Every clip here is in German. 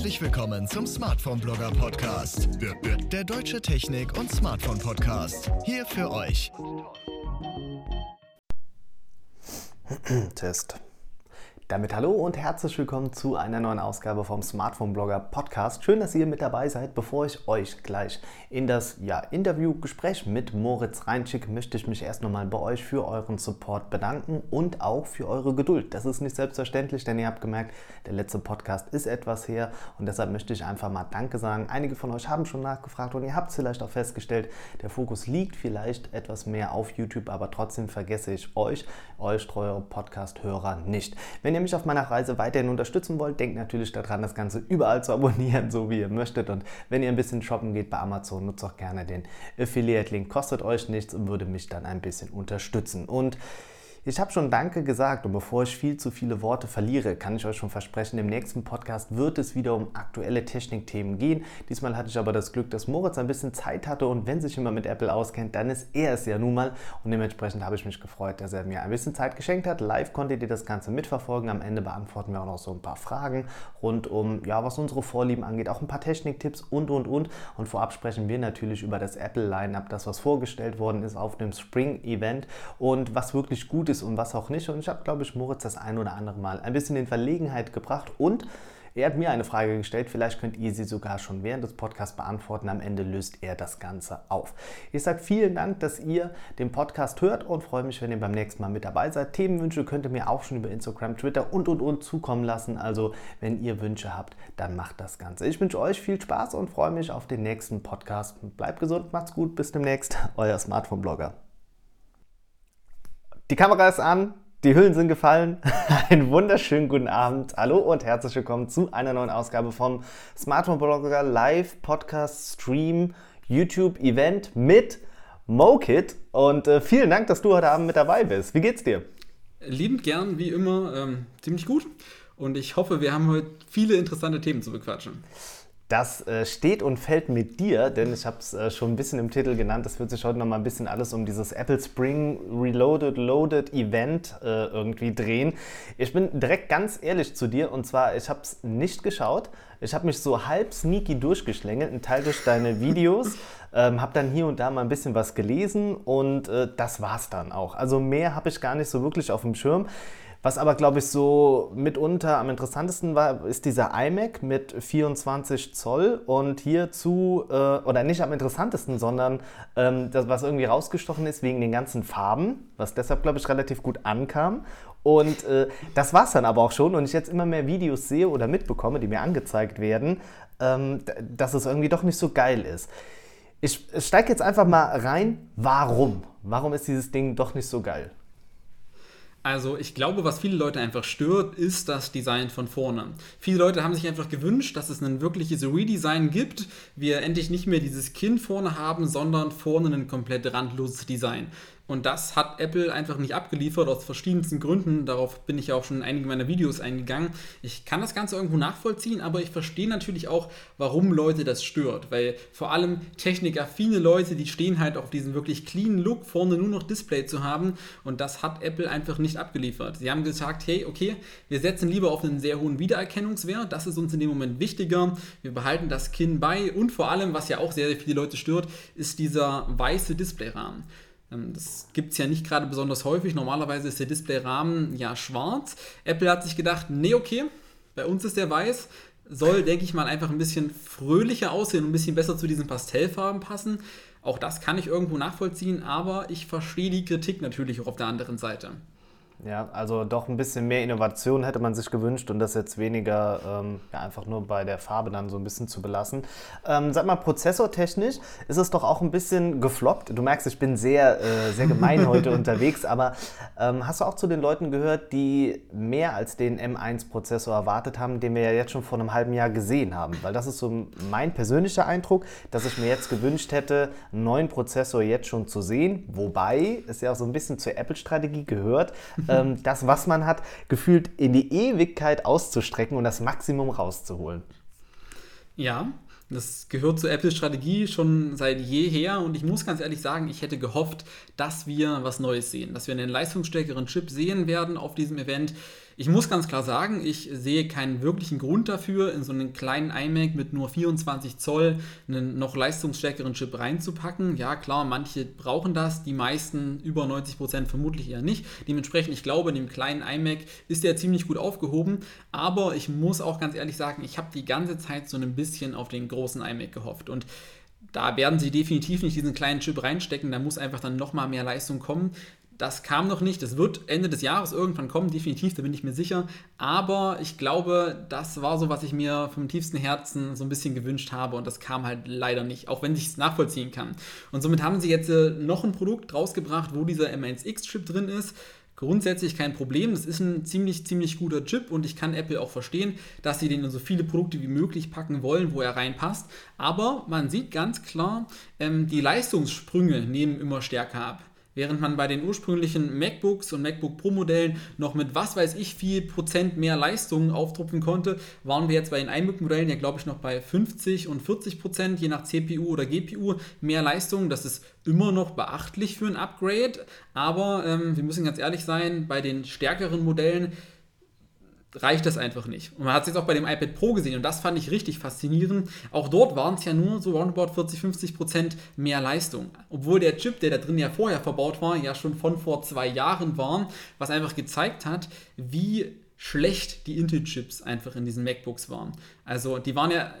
Herzlich willkommen zum Smartphone Blogger Podcast. Der deutsche Technik- und Smartphone Podcast. Hier für euch. Test. Damit hallo und herzlich willkommen zu einer neuen Ausgabe vom Smartphone Blogger Podcast. Schön, dass ihr mit dabei seid. Bevor ich euch gleich in das ja, Interviewgespräch mit Moritz reinschicke, möchte ich mich erst nochmal bei euch für euren Support bedanken und auch für eure Geduld. Das ist nicht selbstverständlich, denn ihr habt gemerkt, der letzte Podcast ist etwas her und deshalb möchte ich einfach mal Danke sagen. Einige von euch haben schon nachgefragt und ihr habt es vielleicht auch festgestellt, der Fokus liegt vielleicht etwas mehr auf YouTube, aber trotzdem vergesse ich euch, euch treue Podcast-Hörer nicht. Wenn ihr ihr mich auf meiner Reise weiterhin unterstützen wollt, denkt natürlich daran, das Ganze überall zu abonnieren, so wie ihr möchtet. Und wenn ihr ein bisschen shoppen geht bei Amazon, nutzt auch gerne den Affiliate-Link. Kostet euch nichts und würde mich dann ein bisschen unterstützen. Und ich habe schon Danke gesagt und bevor ich viel zu viele Worte verliere, kann ich euch schon versprechen, im nächsten Podcast wird es wieder um aktuelle Technikthemen gehen. Diesmal hatte ich aber das Glück, dass Moritz ein bisschen Zeit hatte und wenn sich jemand mit Apple auskennt, dann ist er es ja nun mal und dementsprechend habe ich mich gefreut, dass er mir ein bisschen Zeit geschenkt hat. Live konntet ihr das Ganze mitverfolgen. Am Ende beantworten wir auch noch so ein paar Fragen rund um, ja, was unsere Vorlieben angeht, auch ein paar Techniktipps und und und. Und vorab sprechen wir natürlich über das Apple Lineup, das was vorgestellt worden ist auf dem Spring Event und was wirklich gut ist und was auch nicht. Und ich habe, glaube ich, Moritz das ein oder andere Mal ein bisschen in Verlegenheit gebracht und er hat mir eine Frage gestellt, vielleicht könnt ihr sie sogar schon während des Podcasts beantworten. Am Ende löst er das Ganze auf. Ich sage vielen Dank, dass ihr den Podcast hört und freue mich, wenn ihr beim nächsten Mal mit dabei seid. Themenwünsche könnt ihr mir auch schon über Instagram, Twitter und und und zukommen lassen. Also wenn ihr Wünsche habt, dann macht das Ganze. Ich wünsche euch viel Spaß und freue mich auf den nächsten Podcast. Bleibt gesund, macht's gut, bis demnächst. Euer Smartphone-Blogger. Die Kamera ist an, die Hüllen sind gefallen. Einen wunderschönen guten Abend. Hallo und herzlich willkommen zu einer neuen Ausgabe vom Smartphone Blogger Live Podcast Stream YouTube Event mit MoKit. Und äh, vielen Dank, dass du heute Abend mit dabei bist. Wie geht's dir? Liebend gern, wie immer, ähm, ziemlich gut. Und ich hoffe, wir haben heute viele interessante Themen zu bequatschen. Das äh, steht und fällt mit dir, denn ich habe es äh, schon ein bisschen im Titel genannt. Es wird sich heute noch mal ein bisschen alles um dieses Apple Spring Reloaded Loaded Event äh, irgendwie drehen. Ich bin direkt ganz ehrlich zu dir und zwar, ich habe es nicht geschaut. Ich habe mich so halb sneaky durchgeschlängelt, ein Teil durch deine Videos. Ähm, habe dann hier und da mal ein bisschen was gelesen und äh, das war's dann auch. Also mehr habe ich gar nicht so wirklich auf dem Schirm. Was aber, glaube ich, so mitunter am interessantesten war, ist dieser iMac mit 24 Zoll und hierzu, äh, oder nicht am interessantesten, sondern ähm, das, was irgendwie rausgestochen ist wegen den ganzen Farben, was deshalb, glaube ich, relativ gut ankam. Und äh, das war es dann aber auch schon. Und ich jetzt immer mehr Videos sehe oder mitbekomme, die mir angezeigt werden, ähm, dass es irgendwie doch nicht so geil ist. Ich steige jetzt einfach mal rein. Warum? Warum ist dieses Ding doch nicht so geil? Also ich glaube, was viele Leute einfach stört, ist das Design von vorne. Viele Leute haben sich einfach gewünscht, dass es ein wirkliches Redesign gibt. Wir endlich nicht mehr dieses Kind vorne haben, sondern vorne ein komplett randloses Design. Und das hat Apple einfach nicht abgeliefert, aus verschiedensten Gründen. Darauf bin ich ja auch schon in einigen meiner Videos eingegangen. Ich kann das Ganze irgendwo nachvollziehen, aber ich verstehe natürlich auch, warum Leute das stört. Weil vor allem technikaffine Leute, die stehen halt auf diesen wirklich cleanen Look, vorne nur noch Display zu haben. Und das hat Apple einfach nicht abgeliefert. Sie haben gesagt, hey, okay, wir setzen lieber auf einen sehr hohen Wiedererkennungswert. Das ist uns in dem Moment wichtiger. Wir behalten das Kinn bei. Und vor allem, was ja auch sehr, sehr viele Leute stört, ist dieser weiße Displayrahmen. Ähm, das gibt es ja nicht gerade besonders häufig. Normalerweise ist der Displayrahmen ja schwarz. Apple hat sich gedacht, nee, okay, bei uns ist der weiß. Soll, denke ich mal, einfach ein bisschen fröhlicher aussehen und ein bisschen besser zu diesen Pastellfarben passen. Auch das kann ich irgendwo nachvollziehen, aber ich verstehe die Kritik natürlich auch auf der anderen Seite. Ja, also doch ein bisschen mehr Innovation hätte man sich gewünscht und das jetzt weniger ähm, ja, einfach nur bei der Farbe dann so ein bisschen zu belassen. Ähm, sag mal, prozessortechnisch ist es doch auch ein bisschen gefloppt. Du merkst, ich bin sehr, äh, sehr gemein heute unterwegs, aber ähm, hast du auch zu den Leuten gehört, die mehr als den M1-Prozessor erwartet haben, den wir ja jetzt schon vor einem halben Jahr gesehen haben? Weil das ist so mein persönlicher Eindruck, dass ich mir jetzt gewünscht hätte, einen neuen Prozessor jetzt schon zu sehen, wobei es ja auch so ein bisschen zur Apple-Strategie gehört ähm, das, was man hat, gefühlt in die Ewigkeit auszustrecken und das Maximum rauszuholen. Ja, Das gehört zur Apples Strategie schon seit jeher und ich muss ganz ehrlich sagen, ich hätte gehofft, dass wir was Neues sehen, dass wir einen leistungsstärkeren Chip sehen werden auf diesem Event. Ich muss ganz klar sagen, ich sehe keinen wirklichen Grund dafür, in so einen kleinen iMac mit nur 24 Zoll einen noch leistungsstärkeren Chip reinzupacken. Ja, klar, manche brauchen das, die meisten über 90 Prozent vermutlich eher nicht. Dementsprechend, ich glaube, in dem kleinen iMac ist der ziemlich gut aufgehoben. Aber ich muss auch ganz ehrlich sagen, ich habe die ganze Zeit so ein bisschen auf den großen iMac gehofft. Und da werden sie definitiv nicht diesen kleinen Chip reinstecken, da muss einfach dann nochmal mehr Leistung kommen. Das kam noch nicht. Das wird Ende des Jahres irgendwann kommen, definitiv, da bin ich mir sicher. Aber ich glaube, das war so, was ich mir vom tiefsten Herzen so ein bisschen gewünscht habe und das kam halt leider nicht, auch wenn ich es nachvollziehen kann. Und somit haben sie jetzt äh, noch ein Produkt rausgebracht, wo dieser M1X-Chip drin ist. Grundsätzlich kein Problem. Das ist ein ziemlich, ziemlich guter Chip und ich kann Apple auch verstehen, dass sie den in so viele Produkte wie möglich packen wollen, wo er reinpasst. Aber man sieht ganz klar, ähm, die Leistungssprünge nehmen immer stärker ab. Während man bei den ursprünglichen MacBooks und MacBook Pro Modellen noch mit was weiß ich viel Prozent mehr Leistung auftrumpfen konnte, waren wir jetzt bei den iMac Modellen ja glaube ich noch bei 50 und 40 Prozent, je nach CPU oder GPU mehr Leistung. Das ist immer noch beachtlich für ein Upgrade, aber ähm, wir müssen ganz ehrlich sein, bei den stärkeren Modellen reicht das einfach nicht. Und man hat es jetzt auch bei dem iPad Pro gesehen und das fand ich richtig faszinierend. Auch dort waren es ja nur so roundabout 40, 50 Prozent mehr Leistung. Obwohl der Chip, der da drin ja vorher verbaut war, ja schon von vor zwei Jahren war, was einfach gezeigt hat, wie schlecht die Intel-Chips einfach in diesen MacBooks waren. Also die waren ja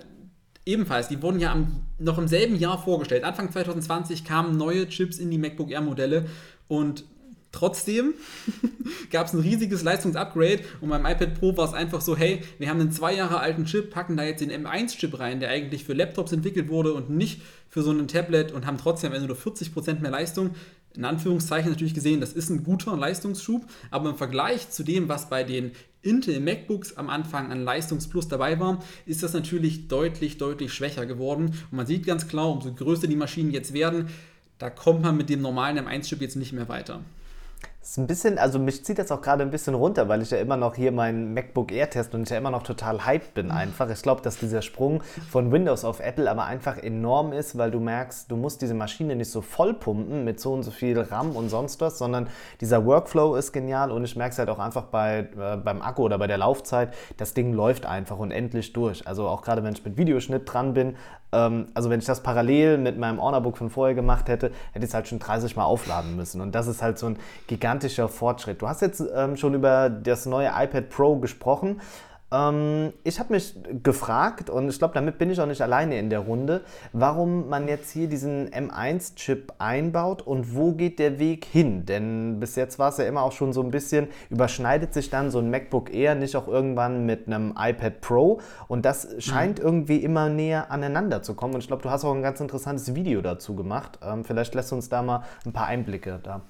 ebenfalls, die wurden ja am, noch im selben Jahr vorgestellt. Anfang 2020 kamen neue Chips in die MacBook Air-Modelle und Trotzdem gab es ein riesiges Leistungsupgrade und beim iPad Pro war es einfach so, hey, wir haben einen zwei Jahre alten Chip, packen da jetzt den M1-Chip rein, der eigentlich für Laptops entwickelt wurde und nicht für so ein Tablet und haben trotzdem am Ende nur 40% mehr Leistung. In Anführungszeichen natürlich gesehen, das ist ein guter Leistungsschub, aber im Vergleich zu dem, was bei den Intel MacBooks am Anfang an Leistungsplus dabei war, ist das natürlich deutlich, deutlich schwächer geworden. Und man sieht ganz klar, umso größer die Maschinen jetzt werden, da kommt man mit dem normalen M1-Chip jetzt nicht mehr weiter. Ist ein bisschen, also mich zieht das auch gerade ein bisschen runter, weil ich ja immer noch hier meinen MacBook Air teste und ich ja immer noch total hyped bin einfach. Ich glaube, dass dieser Sprung von Windows auf Apple aber einfach enorm ist, weil du merkst, du musst diese Maschine nicht so voll pumpen mit so und so viel RAM und sonst was, sondern dieser Workflow ist genial und ich merke es halt auch einfach bei, äh, beim Akku oder bei der Laufzeit, das Ding läuft einfach und endlich durch. Also auch gerade wenn ich mit Videoschnitt dran bin, also wenn ich das parallel mit meinem Ornerbook von vorher gemacht hätte, hätte ich es halt schon 30 Mal aufladen müssen. Und das ist halt so ein gigantischer Fortschritt. Du hast jetzt ähm, schon über das neue iPad Pro gesprochen. Ähm, ich habe mich gefragt, und ich glaube, damit bin ich auch nicht alleine in der Runde, warum man jetzt hier diesen M1-Chip einbaut und wo geht der Weg hin? Denn bis jetzt war es ja immer auch schon so ein bisschen, überschneidet sich dann so ein MacBook Air nicht auch irgendwann mit einem iPad Pro? Und das scheint mhm. irgendwie immer näher aneinander zu kommen. Und ich glaube, du hast auch ein ganz interessantes Video dazu gemacht. Ähm, vielleicht lässt du uns da mal ein paar Einblicke da.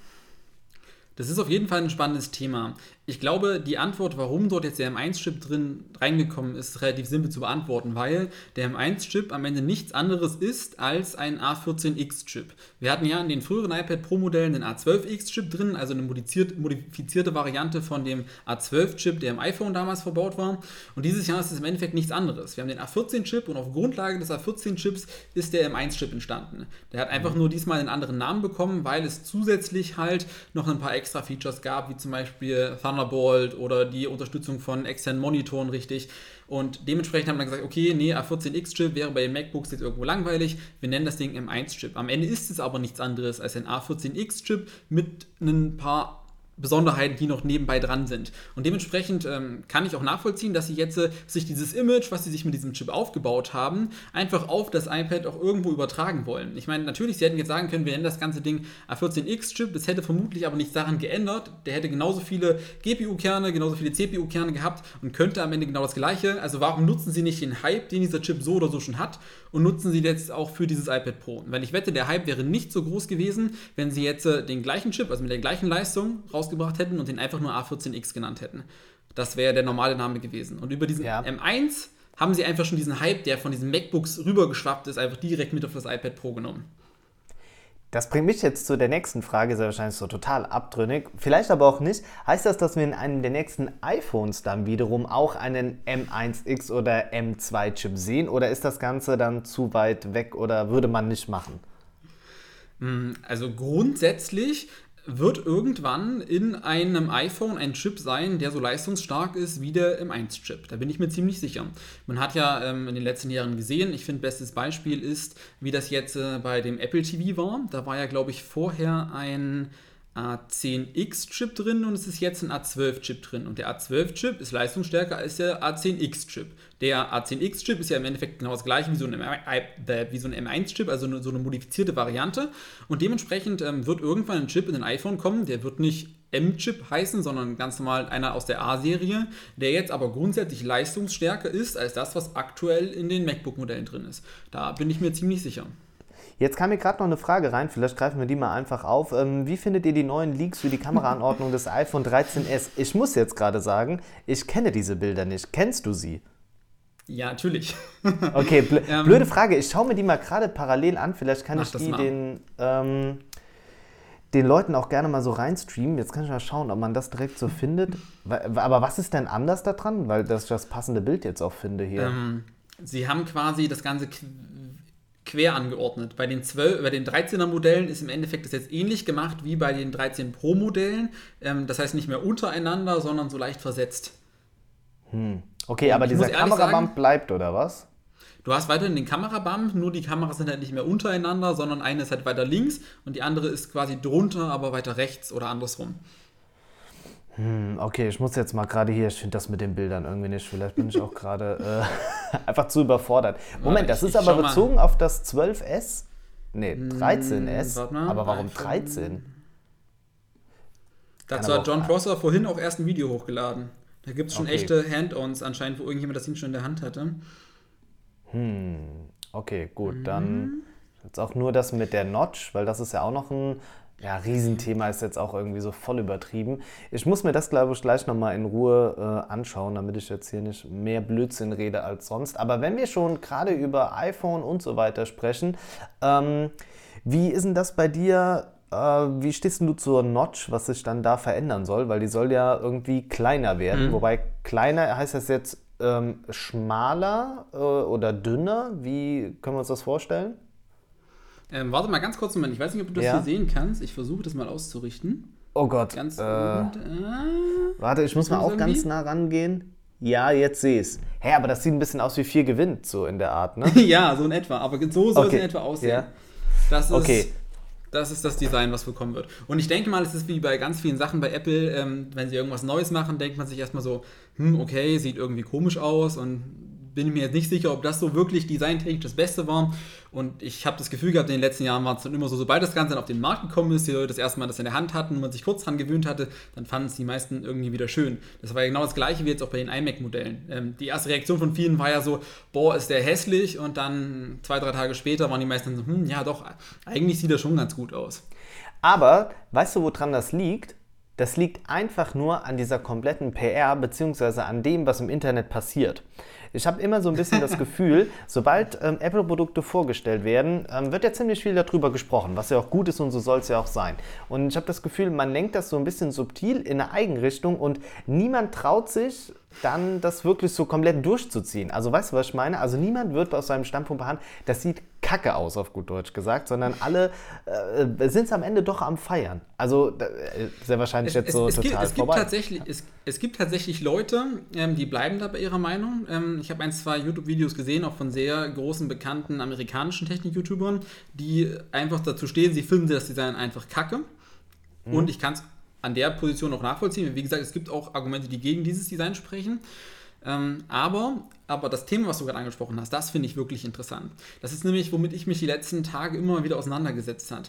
Das ist auf jeden Fall ein spannendes Thema. Ich glaube, die Antwort, warum dort jetzt der M1-Chip drin reingekommen ist, relativ simpel zu beantworten, weil der M1-Chip am Ende nichts anderes ist als ein A14X-Chip. Wir hatten ja in den früheren iPad Pro-Modellen den A12X-Chip drin, also eine modifizierte Variante von dem A12-Chip, der im iPhone damals verbaut war. Und dieses Jahr ist es im Endeffekt nichts anderes. Wir haben den A14-Chip und auf Grundlage des A14-Chips ist der M1-Chip entstanden. Der hat einfach nur diesmal einen anderen Namen bekommen, weil es zusätzlich halt noch ein paar extra Features gab, wie zum Beispiel Thunder Thunderbolt oder die Unterstützung von externen Monitoren richtig. Und dementsprechend haben wir gesagt, okay, nee, A14X-Chip wäre bei den MacBooks jetzt irgendwo langweilig. Wir nennen das Ding M1-Chip. Am Ende ist es aber nichts anderes als ein A14X-Chip mit ein paar Besonderheiten, die noch nebenbei dran sind. Und dementsprechend ähm, kann ich auch nachvollziehen, dass sie jetzt äh, sich dieses Image, was sie sich mit diesem Chip aufgebaut haben, einfach auf das iPad auch irgendwo übertragen wollen. Ich meine, natürlich, sie hätten jetzt sagen können, wir nennen das ganze Ding A14X-Chip, das hätte vermutlich aber nichts daran geändert. Der hätte genauso viele GPU-Kerne, genauso viele CPU-Kerne gehabt und könnte am Ende genau das gleiche. Also warum nutzen sie nicht den Hype, den dieser Chip so oder so schon hat und nutzen sie jetzt auch für dieses iPad Pro? Weil ich wette, der Hype wäre nicht so groß gewesen, wenn sie jetzt äh, den gleichen Chip, also mit der gleichen Leistung, raus rausgebracht hätten und den einfach nur A14X genannt hätten. Das wäre der normale Name gewesen. Und über diesen ja. M1 haben sie einfach schon diesen Hype, der von diesen MacBooks rübergeschwappt ist, einfach direkt mit auf das iPad Pro genommen. Das bringt mich jetzt zu der nächsten Frage, sehr wahrscheinlich so total abtrünnig. Vielleicht aber auch nicht. Heißt das, dass wir in einem der nächsten iPhones dann wiederum auch einen M1X oder M2-Chip sehen? Oder ist das Ganze dann zu weit weg oder würde man nicht machen? Hm, also grundsätzlich wird irgendwann in einem iPhone ein Chip sein, der so leistungsstark ist wie der M1-Chip. Da bin ich mir ziemlich sicher. Man hat ja ähm, in den letzten Jahren gesehen, ich finde, bestes Beispiel ist, wie das jetzt äh, bei dem Apple TV war. Da war ja, glaube ich, vorher ein A10X-Chip drin und es ist jetzt ein A12-Chip drin. Und der A12-Chip ist leistungsstärker als der A10X-Chip. Der A10X-Chip ist ja im Endeffekt genau das gleiche wie so ein, so ein M1-Chip, also so eine modifizierte Variante. Und dementsprechend ähm, wird irgendwann ein Chip in ein iPhone kommen, der wird nicht M-Chip heißen, sondern ganz normal einer aus der A-Serie, der jetzt aber grundsätzlich leistungsstärker ist als das, was aktuell in den MacBook-Modellen drin ist. Da bin ich mir ziemlich sicher. Jetzt kam mir gerade noch eine Frage rein, vielleicht greifen wir die mal einfach auf. Ähm, wie findet ihr die neuen Leaks für die Kameraanordnung des iPhone 13s? Ich muss jetzt gerade sagen, ich kenne diese Bilder nicht. Kennst du sie? Ja, natürlich. okay, bl ähm, blöde Frage. Ich schaue mir die mal gerade parallel an. Vielleicht kann ich die den, ähm, den Leuten auch gerne mal so reinstreamen. Jetzt kann ich mal schauen, ob man das direkt so findet. Aber was ist denn anders daran? Weil ich das passende Bild jetzt auch finde hier. Ähm, sie haben quasi das Ganze quer angeordnet. Bei den, 12, bei den 13er Modellen ist im Endeffekt das jetzt ähnlich gemacht wie bei den 13 Pro Modellen. Ähm, das heißt nicht mehr untereinander, sondern so leicht versetzt. Hm. Okay, aber dieser Kamerabump bleibt, oder was? Du hast weiterhin den Kamerabump, nur die Kameras sind halt nicht mehr untereinander, sondern eine ist halt weiter links und die andere ist quasi drunter, aber weiter rechts oder andersrum. Hm, okay, ich muss jetzt mal gerade hier, ich finde das mit den Bildern irgendwie nicht. Vielleicht bin ich auch gerade äh, einfach zu überfordert. Moment, das ist aber bezogen auf das 12S? Nee, 13S. Hm, aber warum 13? Dazu hat John Prosser vorhin auch erst ein Video hochgeladen. Da gibt es schon okay. echte Hand-Ons anscheinend, wo irgendjemand das Ding schon in der Hand hatte. Hm, okay, gut. Mhm. Dann jetzt auch nur das mit der Notch, weil das ist ja auch noch ein ja, Riesenthema ist jetzt auch irgendwie so voll übertrieben. Ich muss mir das, glaube ich, gleich nochmal in Ruhe äh, anschauen, damit ich jetzt hier nicht mehr Blödsinn rede als sonst. Aber wenn wir schon gerade über iPhone und so weiter sprechen, ähm, wie ist denn das bei dir? Äh, wie stehst du zur Notch, was sich dann da verändern soll? Weil die soll ja irgendwie kleiner werden. Mhm. Wobei kleiner heißt das jetzt ähm, schmaler äh, oder dünner? Wie können wir uns das vorstellen? Ähm, warte mal ganz kurz, Moment. Ich weiß nicht, ob du das ja? hier sehen kannst. Ich versuche das mal auszurichten. Oh Gott. Ganz äh, und, äh, warte, ich muss mal auch ganz nah rangehen. Ja, jetzt sehe ich es. Hä, aber das sieht ein bisschen aus wie vier gewinnt, so in der Art, ne? ja, so in etwa. Aber so soll okay. es in etwa aussehen. Ja. Das ist, okay. Das ist das Design, was bekommen wird. Und ich denke mal, es ist wie bei ganz vielen Sachen bei Apple, ähm, wenn sie irgendwas Neues machen, denkt man sich erstmal so, hm, okay, sieht irgendwie komisch aus und bin ich mir jetzt nicht sicher, ob das so wirklich designtechnisch das Beste war. Und ich habe das Gefühl gehabt, in den letzten Jahren war es dann immer so, sobald das Ganze dann auf den Markt gekommen ist, die Leute das erste Mal das in der Hand hatten und man sich kurz dran gewöhnt hatte, dann fanden es die meisten irgendwie wieder schön. Das war ja genau das gleiche wie jetzt auch bei den iMac-Modellen. Ähm, die erste Reaktion von vielen war ja so, boah, ist der hässlich. Und dann zwei, drei Tage später waren die meisten so, hm, ja doch, eigentlich sieht er schon ganz gut aus. Aber weißt du, woran das liegt? Das liegt einfach nur an dieser kompletten PR bzw. an dem, was im Internet passiert. Ich habe immer so ein bisschen das Gefühl, sobald ähm, Apple-Produkte vorgestellt werden, ähm, wird ja ziemlich viel darüber gesprochen, was ja auch gut ist und so soll es ja auch sein. Und ich habe das Gefühl, man lenkt das so ein bisschen subtil in eine Eigenrichtung und niemand traut sich, dann das wirklich so komplett durchzuziehen. Also weißt du, was ich meine? Also niemand wird aus seinem Standpunkt behandeln, das sieht kacke aus, auf gut Deutsch gesagt, sondern alle äh, sind es am Ende doch am Feiern. Also äh, sehr wahrscheinlich es, jetzt so es, total gibt, es vorbei. Gibt tatsächlich, es, es gibt tatsächlich Leute, ähm, die bleiben da bei ihrer Meinung. Ähm, ich habe ein, zwei YouTube-Videos gesehen, auch von sehr großen, bekannten amerikanischen Technik-YouTubern, die einfach dazu stehen, sie finden das Design einfach kacke. Mhm. Und ich kann es an der Position auch nachvollziehen. Wie gesagt, es gibt auch Argumente, die gegen dieses Design sprechen. Ähm, aber, aber das Thema, was du gerade angesprochen hast, das finde ich wirklich interessant. Das ist nämlich, womit ich mich die letzten Tage immer wieder auseinandergesetzt habe.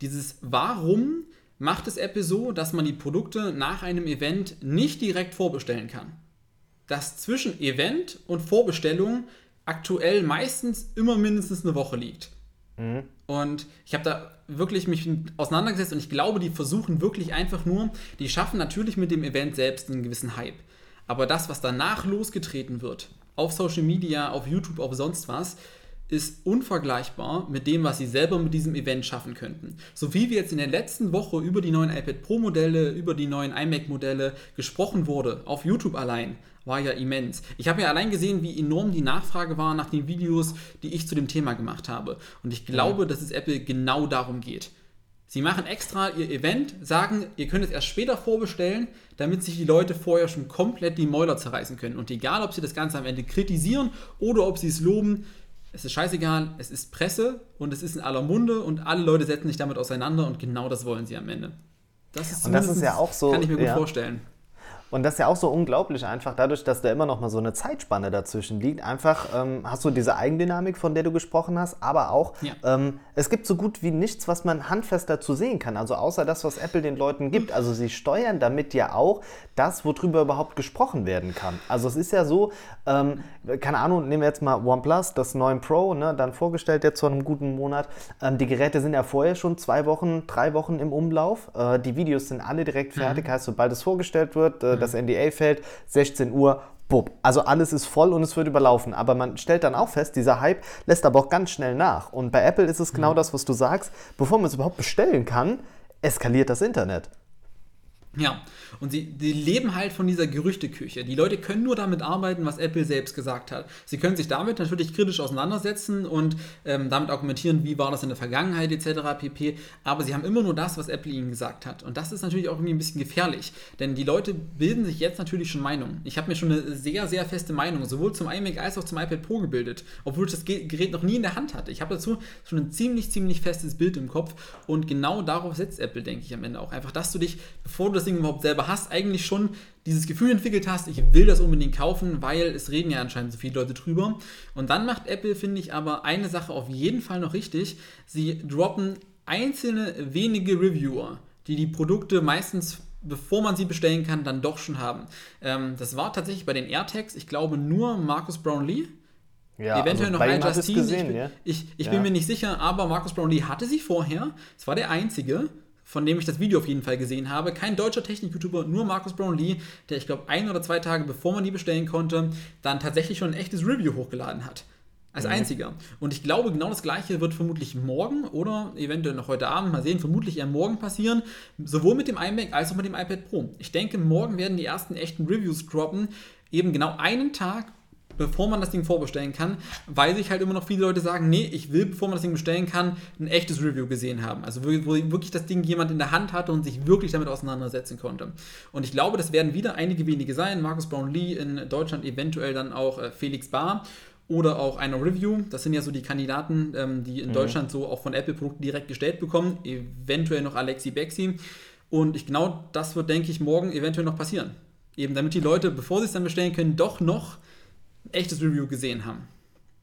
Dieses Warum macht es Apple so, dass man die Produkte nach einem Event nicht direkt vorbestellen kann? Dass zwischen Event und Vorbestellung aktuell meistens immer mindestens eine Woche liegt. Mhm. Und ich habe da wirklich mich auseinandergesetzt und ich glaube, die versuchen wirklich einfach nur, die schaffen natürlich mit dem Event selbst einen gewissen Hype. Aber das, was danach losgetreten wird, auf Social Media, auf YouTube, auf sonst was, ist unvergleichbar mit dem, was sie selber mit diesem Event schaffen könnten. So wie wir jetzt in der letzten Woche über die neuen iPad Pro Modelle, über die neuen iMac Modelle gesprochen wurde, auf YouTube allein, war ja immens. Ich habe ja allein gesehen, wie enorm die Nachfrage war nach den Videos, die ich zu dem Thema gemacht habe. Und ich glaube, dass es Apple genau darum geht. Sie machen extra ihr Event, sagen, ihr könnt es erst später vorbestellen, damit sich die Leute vorher schon komplett die Mäuler zerreißen können. Und egal, ob sie das Ganze am Ende kritisieren oder ob sie es loben, es ist scheißegal, es ist Presse und es ist in aller Munde und alle Leute setzen sich damit auseinander und genau das wollen sie am Ende. Das ist, und das ist ja auch so. Kann ich mir gut ja. vorstellen. Und das ist ja auch so unglaublich einfach, dadurch, dass da immer noch mal so eine Zeitspanne dazwischen liegt. Einfach ähm, hast du diese Eigendynamik, von der du gesprochen hast, aber auch ja. ähm, es gibt so gut wie nichts, was man handfest dazu sehen kann. Also außer das, was Apple den Leuten gibt. Also sie steuern damit ja auch das, worüber überhaupt gesprochen werden kann. Also es ist ja so, ähm, keine Ahnung, nehmen wir jetzt mal OnePlus, das 9 Pro, ne, dann vorgestellt jetzt vor einem guten Monat. Ähm, die Geräte sind ja vorher schon zwei Wochen, drei Wochen im Umlauf. Äh, die Videos sind alle direkt fertig. Mhm. Heißt, sobald es vorgestellt wird, äh, das NDA fällt, 16 Uhr, Bub. Also alles ist voll und es wird überlaufen. Aber man stellt dann auch fest, dieser Hype lässt aber auch ganz schnell nach. Und bei Apple ist es genau mhm. das, was du sagst. Bevor man es überhaupt bestellen kann, eskaliert das Internet. Ja, und sie die leben halt von dieser Gerüchteküche. Die Leute können nur damit arbeiten, was Apple selbst gesagt hat. Sie können sich damit natürlich kritisch auseinandersetzen und ähm, damit argumentieren, wie war das in der Vergangenheit etc. pp. Aber sie haben immer nur das, was Apple ihnen gesagt hat. Und das ist natürlich auch irgendwie ein bisschen gefährlich, denn die Leute bilden sich jetzt natürlich schon Meinungen. Ich habe mir schon eine sehr, sehr feste Meinung sowohl zum iMac als auch zum iPad Pro gebildet, obwohl ich das Gerät noch nie in der Hand hatte. Ich habe dazu schon ein ziemlich, ziemlich festes Bild im Kopf und genau darauf setzt Apple, denke ich, am Ende auch. Einfach, dass du dich, bevor du das Ding überhaupt selber hast, eigentlich schon dieses Gefühl entwickelt hast, ich will das unbedingt kaufen, weil es reden ja anscheinend so viele Leute drüber. Und dann macht Apple, finde ich, aber eine Sache auf jeden Fall noch richtig. Sie droppen einzelne wenige Reviewer, die die Produkte meistens bevor man sie bestellen kann, dann doch schon haben. Ähm, das war tatsächlich bei den AirTags, ich glaube, nur Marcus Brownlee. Ja, Eventuell also noch ein Justin. Gesehen, ich, ja? ich, ich ja. bin mir nicht sicher, aber Marcus Brownlee hatte sie vorher. Es war der einzige von dem ich das Video auf jeden Fall gesehen habe. Kein deutscher Technik-YouTuber, nur Markus Brownlee, der ich glaube ein oder zwei Tage bevor man die bestellen konnte, dann tatsächlich schon ein echtes Review hochgeladen hat. Als mhm. einziger. Und ich glaube, genau das gleiche wird vermutlich morgen oder eventuell noch heute Abend, mal sehen, vermutlich eher morgen passieren. Sowohl mit dem iMac als auch mit dem iPad Pro. Ich denke, morgen werden die ersten echten Reviews droppen. Eben genau einen Tag bevor man das Ding vorbestellen kann, weil sich halt immer noch viele Leute sagen, nee, ich will, bevor man das Ding bestellen kann, ein echtes Review gesehen haben. Also wo, wirklich das Ding jemand in der Hand hatte und sich wirklich damit auseinandersetzen konnte. Und ich glaube, das werden wieder einige wenige sein. Markus Brownlee in Deutschland eventuell dann auch äh, Felix Bar oder auch einer Review. Das sind ja so die Kandidaten, ähm, die in mhm. Deutschland so auch von Apple-Produkten direkt gestellt bekommen. Eventuell noch Alexi Bexi. Und ich, genau das wird, denke ich, morgen eventuell noch passieren. Eben damit die Leute, bevor sie es dann bestellen können, doch noch echtes Review gesehen haben.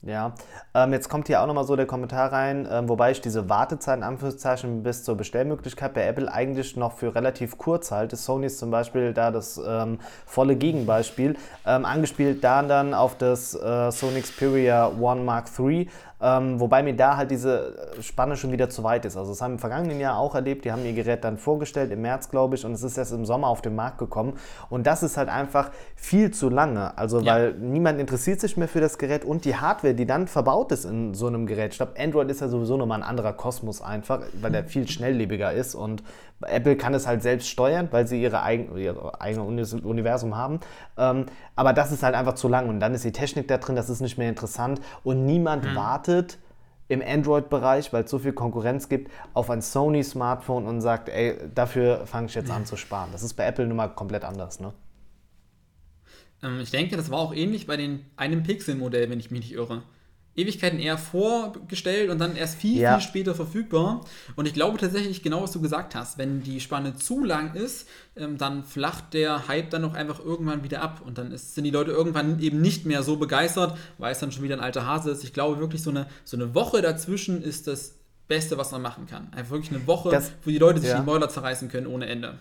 Ja, ähm, jetzt kommt hier auch nochmal so der Kommentar rein, ähm, wobei ich diese Wartezeit in Anführungszeichen bis zur Bestellmöglichkeit bei Apple eigentlich noch für relativ kurz halte. Sony ist zum Beispiel da das ähm, volle Gegenbeispiel, ähm, angespielt da dann auf das äh, Sony Xperia One Mark III. Ähm, wobei mir da halt diese Spanne schon wieder zu weit ist. Also das haben wir im vergangenen Jahr auch erlebt. Die haben ihr Gerät dann vorgestellt, im März glaube ich, und es ist erst im Sommer auf den Markt gekommen. Und das ist halt einfach viel zu lange. Also ja. weil niemand interessiert sich mehr für das Gerät und die Hardware, die dann verbaut ist in so einem Gerät. Ich glaube, Android ist ja sowieso nochmal ein anderer Kosmos einfach, weil der viel schnelllebiger ist und Apple kann es halt selbst steuern, weil sie ihre, eigen, ihre eigene Universum haben. Ähm, aber das ist halt einfach zu lang und dann ist die Technik da drin, das ist nicht mehr interessant und niemand mhm. wartet im Android-Bereich, weil es so viel Konkurrenz gibt, auf ein Sony-Smartphone und sagt, ey, dafür fange ich jetzt an zu sparen. Das ist bei Apple nun mal komplett anders, ne? Ähm, ich denke, das war auch ähnlich bei den, einem Pixel-Modell, wenn ich mich nicht irre. Ewigkeiten eher vorgestellt und dann erst viel, ja. viel später verfügbar. Und ich glaube tatsächlich genau, was du gesagt hast. Wenn die Spanne zu lang ist, ähm, dann flacht der Hype dann auch einfach irgendwann wieder ab. Und dann ist, sind die Leute irgendwann eben nicht mehr so begeistert, weil es dann schon wieder ein alter Hase ist. Ich glaube wirklich, so eine, so eine Woche dazwischen ist das Beste, was man machen kann. Einfach wirklich eine Woche, das, wo die Leute sich ja. die Mäuler zerreißen können ohne Ende.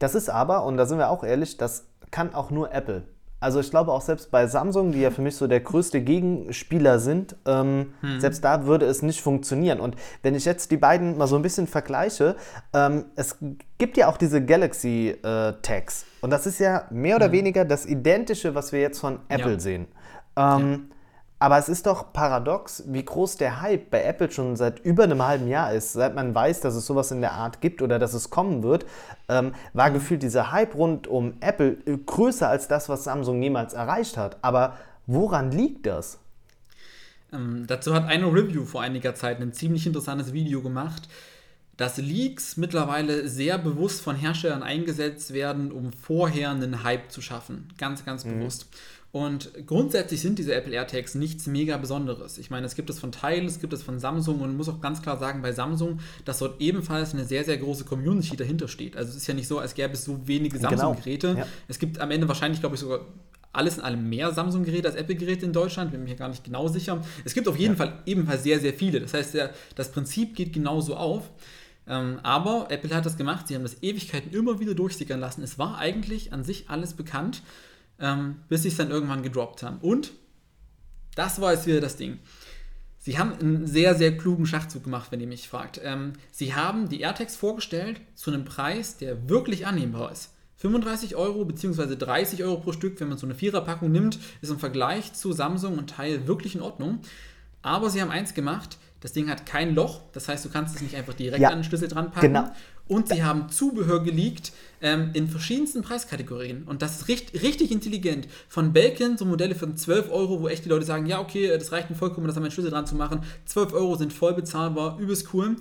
Das ist aber, und da sind wir auch ehrlich, das kann auch nur Apple. Also ich glaube auch selbst bei Samsung, die ja für mich so der größte Gegenspieler sind, ähm, hm. selbst da würde es nicht funktionieren. Und wenn ich jetzt die beiden mal so ein bisschen vergleiche, ähm, es gibt ja auch diese Galaxy-Tags. Äh, und das ist ja mehr oder hm. weniger das Identische, was wir jetzt von Apple ja. sehen. Ähm, ja. Aber es ist doch paradox, wie groß der Hype bei Apple schon seit über einem halben Jahr ist. Seit man weiß, dass es sowas in der Art gibt oder dass es kommen wird, ähm, war mhm. gefühlt dieser Hype rund um Apple äh, größer als das, was Samsung jemals erreicht hat. Aber woran liegt das? Ähm, dazu hat eine Review vor einiger Zeit ein ziemlich interessantes Video gemacht, dass Leaks mittlerweile sehr bewusst von Herstellern eingesetzt werden, um vorher einen Hype zu schaffen. Ganz, ganz mhm. Und grundsätzlich sind diese Apple AirTags nichts mega Besonderes. Ich meine, es gibt es von Tile, es gibt es von Samsung und man muss auch ganz klar sagen, bei Samsung, dass dort ebenfalls eine sehr, sehr große Community dahinter steht. Also es ist ja nicht so, als gäbe es so wenige genau. Samsung-Geräte. Genau. Ja. Es gibt am Ende wahrscheinlich, glaube ich, sogar alles in allem mehr Samsung-Geräte als Apple-Geräte in Deutschland, bin mir gar nicht genau sicher. Es gibt auf jeden ja. Fall ebenfalls sehr, sehr viele. Das heißt, der, das Prinzip geht genauso auf. Ähm, aber Apple hat das gemacht, sie haben das Ewigkeiten immer wieder durchsickern lassen. Es war eigentlich an sich alles bekannt, ähm, bis sie es dann irgendwann gedroppt haben. Und das war jetzt wieder das Ding. Sie haben einen sehr, sehr klugen Schachzug gemacht, wenn ihr mich fragt. Ähm, sie haben die AirTags vorgestellt zu einem Preis, der wirklich annehmbar ist. 35 Euro bzw. 30 Euro pro Stück, wenn man so eine Viererpackung nimmt, ist im Vergleich zu Samsung und Teil wirklich in Ordnung. Aber sie haben eins gemacht, das Ding hat kein Loch, das heißt, du kannst es nicht einfach direkt ja, an den Schlüssel dran packen. Genau. Und sie haben Zubehör geleakt ähm, in verschiedensten Preiskategorien. Und das ist richtig, richtig intelligent. Von Belkin, so Modelle für 12 Euro, wo echt die Leute sagen, ja, okay, das reicht mir vollkommen, das an meinen Schlüssel dran zu machen. 12 Euro sind voll bezahlbar, übelst cool.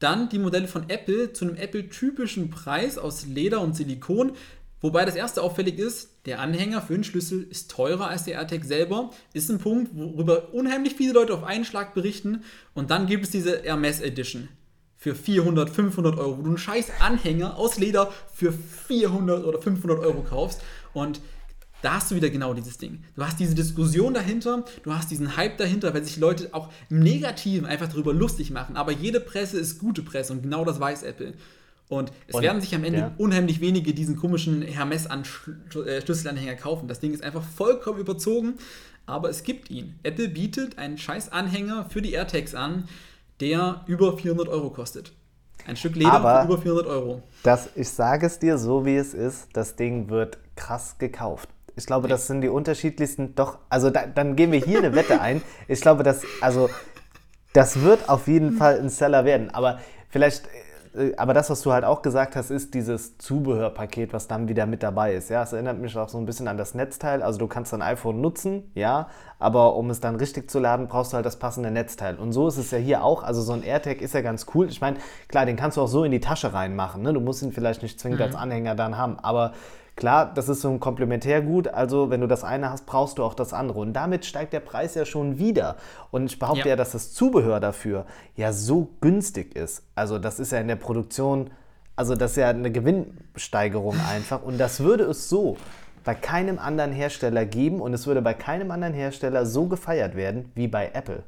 Dann die Modelle von Apple zu einem Apple-typischen Preis aus Leder und Silikon. Wobei das erste auffällig ist, der Anhänger für den Schlüssel ist teurer als der AirTag selber. Ist ein Punkt, worüber unheimlich viele Leute auf einen Schlag berichten. Und dann gibt es diese Hermes Edition für 400, 500 Euro, wo du einen scheiß Anhänger aus Leder für 400 oder 500 Euro kaufst. Und da hast du wieder genau dieses Ding. Du hast diese Diskussion dahinter, du hast diesen Hype dahinter, weil sich Leute auch im Negativen einfach darüber lustig machen. Aber jede Presse ist gute Presse und genau das weiß Apple. Und es und, werden sich am Ende ja. unheimlich wenige diesen komischen Hermes-Schlüsselanhänger äh, kaufen. Das Ding ist einfach vollkommen überzogen, aber es gibt ihn. Apple bietet einen scheiß Anhänger für die AirTags an, der über 400 Euro kostet. Ein Stück Leder aber für über 400 Euro. Das, ich sage es dir so, wie es ist, das Ding wird krass gekauft. Ich glaube, das sind die unterschiedlichsten. Doch, also da, dann gehen wir hier eine Wette ein. Ich glaube, dass, also, das wird auf jeden Fall ein Seller werden. Aber vielleicht, aber das, was du halt auch gesagt hast, ist dieses Zubehörpaket, was dann wieder mit dabei ist. Ja, es erinnert mich auch so ein bisschen an das Netzteil. Also du kannst dein iPhone nutzen, ja, aber um es dann richtig zu laden, brauchst du halt das passende Netzteil. Und so ist es ja hier auch. Also so ein AirTag ist ja ganz cool. Ich meine, klar, den kannst du auch so in die Tasche reinmachen. Ne? Du musst ihn vielleicht nicht zwingend mhm. als Anhänger dann haben, aber Klar, das ist so ein Komplementärgut, also wenn du das eine hast, brauchst du auch das andere. Und damit steigt der Preis ja schon wieder. Und ich behaupte ja, ja dass das Zubehör dafür ja so günstig ist. Also das ist ja in der Produktion, also das ist ja eine Gewinnsteigerung einfach. Und das würde es so bei keinem anderen Hersteller geben und es würde bei keinem anderen Hersteller so gefeiert werden wie bei Apple.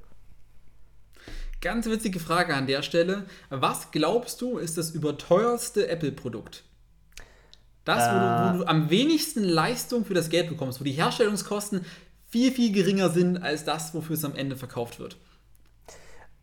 Ganz witzige Frage an der Stelle. Was glaubst du, ist das überteuerste Apple-Produkt? Das, wo, du, wo, du, äh. am wenigsten Leistung für das Geld bekommst, wo die Herstellungskosten viel, viel geringer sind als das, wofür es am Ende verkauft wird.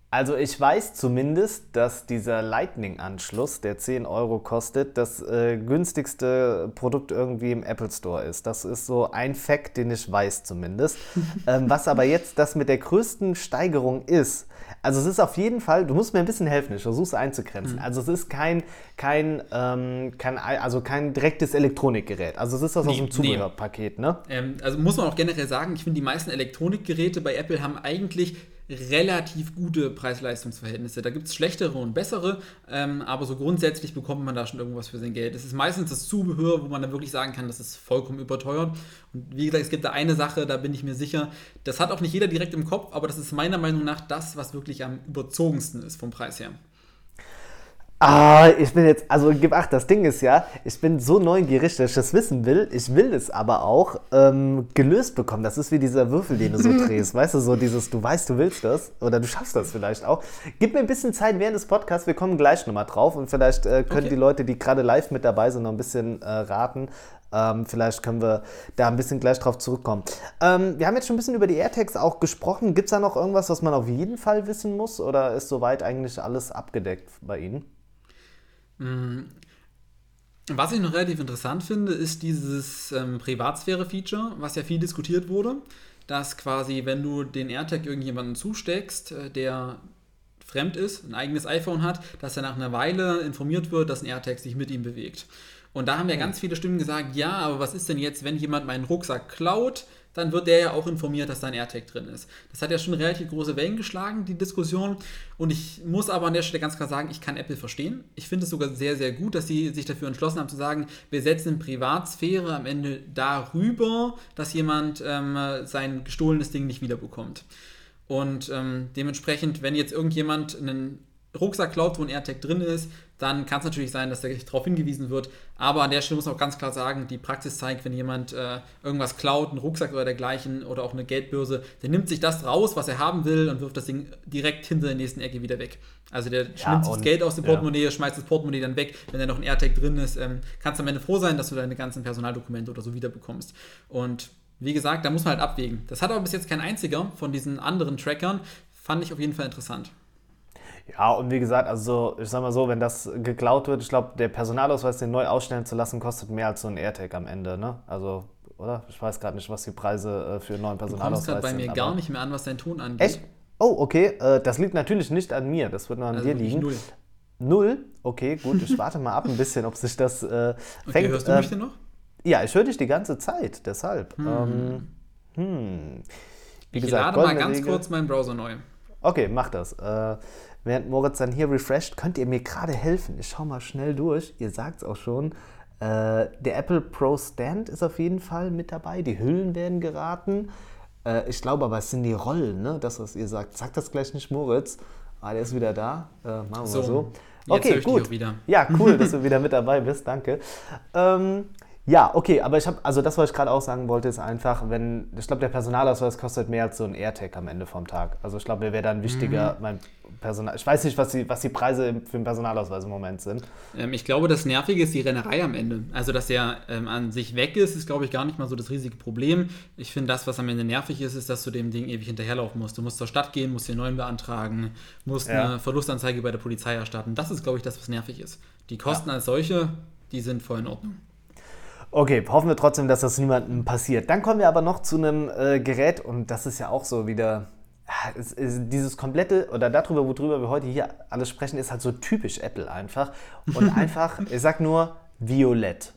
Also ich weiß zumindest, dass dieser Lightning-Anschluss, der 10 Euro kostet, das äh, günstigste Produkt irgendwie im Apple Store ist. Das ist so ein Fact, den ich weiß zumindest. ähm, was aber jetzt das mit der größten Steigerung ist, also es ist auf jeden Fall, du musst mir ein bisschen helfen, ich versuche es einzugrenzen. Mhm. Also es ist kein, kein, ähm, kein, also kein direktes Elektronikgerät. Also es ist das nee, aus dem Zubehörpaket, nee. ne? Ähm, also muss man auch generell sagen, ich finde, die meisten Elektronikgeräte bei Apple haben eigentlich relativ gute Preis-Leistungs-Verhältnisse. Da gibt es schlechtere und bessere, ähm, aber so grundsätzlich bekommt man da schon irgendwas für sein Geld. Es ist meistens das Zubehör, wo man dann wirklich sagen kann, das ist vollkommen überteuert. Und wie gesagt, es gibt da eine Sache, da bin ich mir sicher, das hat auch nicht jeder direkt im Kopf, aber das ist meiner Meinung nach das, was wirklich am überzogensten ist vom Preis her. Ah, ich bin jetzt, also gib acht, das Ding ist ja, ich bin so neugierig, dass ich das wissen will. Ich will es aber auch ähm, gelöst bekommen. Das ist wie dieser Würfel, den du so drehst. weißt du, so dieses, du weißt, du willst das oder du schaffst das vielleicht auch. Gib mir ein bisschen Zeit während des Podcasts, wir kommen gleich nochmal drauf und vielleicht äh, können okay. die Leute, die gerade live mit dabei sind, noch ein bisschen äh, raten. Ähm, vielleicht können wir da ein bisschen gleich drauf zurückkommen. Ähm, wir haben jetzt schon ein bisschen über die AirTags auch gesprochen. Gibt es da noch irgendwas, was man auf jeden Fall wissen muss oder ist soweit eigentlich alles abgedeckt bei Ihnen? Mm. Was ich noch relativ interessant finde, ist dieses ähm, Privatsphäre-Feature, was ja viel diskutiert wurde. dass quasi, wenn du den AirTag irgendjemandem zusteckst, äh, der fremd ist, ein eigenes iPhone hat, dass er nach einer Weile informiert wird, dass ein AirTag sich mit ihm bewegt. Und da haben ja ganz viele Stimmen gesagt, ja, aber was ist denn jetzt, wenn jemand meinen Rucksack klaut, dann wird der ja auch informiert, dass da ein AirTag drin ist. Das hat ja schon relativ große Wellen geschlagen, die Diskussion. Und ich muss aber an der Stelle ganz klar sagen, ich kann Apple verstehen. Ich finde es sogar sehr, sehr gut, dass sie sich dafür entschlossen haben zu sagen, wir setzen Privatsphäre am Ende darüber, dass jemand ähm, sein gestohlenes Ding nicht wiederbekommt. Und ähm, dementsprechend, wenn jetzt irgendjemand einen Rucksack klaut, wo ein AirTag drin ist, dann kann es natürlich sein, dass darauf hingewiesen wird. Aber an der Stelle muss man auch ganz klar sagen, die Praxis zeigt, wenn jemand äh, irgendwas klaut, einen Rucksack oder dergleichen oder auch eine Geldbörse, der nimmt sich das raus, was er haben will und wirft das Ding direkt hinter der nächsten Ecke wieder weg. Also der ja, nimmt das Geld aus dem Portemonnaie, ja. schmeißt das Portemonnaie dann weg. Wenn da noch ein AirTag drin ist, ähm, kannst du am Ende froh sein, dass du deine ganzen Personaldokumente oder so wiederbekommst. Und wie gesagt, da muss man halt abwägen. Das hat aber bis jetzt kein einziger von diesen anderen Trackern. Fand ich auf jeden Fall interessant. Ja, und wie gesagt, also ich sag mal so, wenn das geklaut wird, ich glaube, der Personalausweis, den neu ausstellen zu lassen, kostet mehr als so ein AirTag am Ende, ne? Also, oder? Ich weiß gerade nicht, was die Preise äh, für einen neuen Personalausweis sind. Du kommst gerade bei mir gar nicht mehr an, was dein Ton angeht. Echt? Oh, okay. Äh, das liegt natürlich nicht an mir, das wird nur an also dir liegen. Null. Null? Okay, gut, ich warte mal ab ein bisschen, ob sich das äh, fängt. Okay, hörst du mich denn noch? Ja, ich höre dich die ganze Zeit, deshalb. Hm. Ähm, hm. Wie ich gesagt, lade mal ganz Regel. kurz meinen Browser neu. Okay, mach das. Äh, während Moritz dann hier refresht, könnt ihr mir gerade helfen. Ich schaue mal schnell durch. Ihr sagt es auch schon. Äh, der Apple Pro Stand ist auf jeden Fall mit dabei. Die Hüllen werden geraten. Äh, ich glaube aber, es sind die Rollen, ne? das, was ihr sagt. Sagt das gleich nicht Moritz. Ah, der ist wieder da. Äh, machen wir so. so. Okay, gut. Ja, cool, dass du wieder mit dabei bist. Danke. Ähm, ja, okay, aber ich habe, also das, was ich gerade auch sagen wollte, ist einfach, wenn, ich glaube, der Personalausweis kostet mehr als so ein AirTag am Ende vom Tag. Also ich glaube, mir wäre dann wichtiger, mhm. mein Personal, ich weiß nicht, was die, was die Preise für den Personalausweis im Moment sind. Ähm, ich glaube, das Nervige ist die Rennerei am Ende. Also, dass der ähm, an sich weg ist, ist, glaube ich, gar nicht mal so das riesige Problem. Ich finde, das, was am Ende nervig ist, ist, dass du dem Ding ewig hinterherlaufen musst. Du musst zur Stadt gehen, musst den neuen beantragen, musst ja. eine Verlustanzeige bei der Polizei erstatten. Das ist, glaube ich, das, was nervig ist. Die Kosten ja. als solche, die sind voll in Ordnung. Okay, hoffen wir trotzdem, dass das niemandem passiert. Dann kommen wir aber noch zu einem äh, Gerät und das ist ja auch so wieder. Es, es, dieses komplette, oder darüber, worüber wir heute hier alles sprechen, ist halt so typisch Apple einfach. Und einfach, ich sag nur, violett.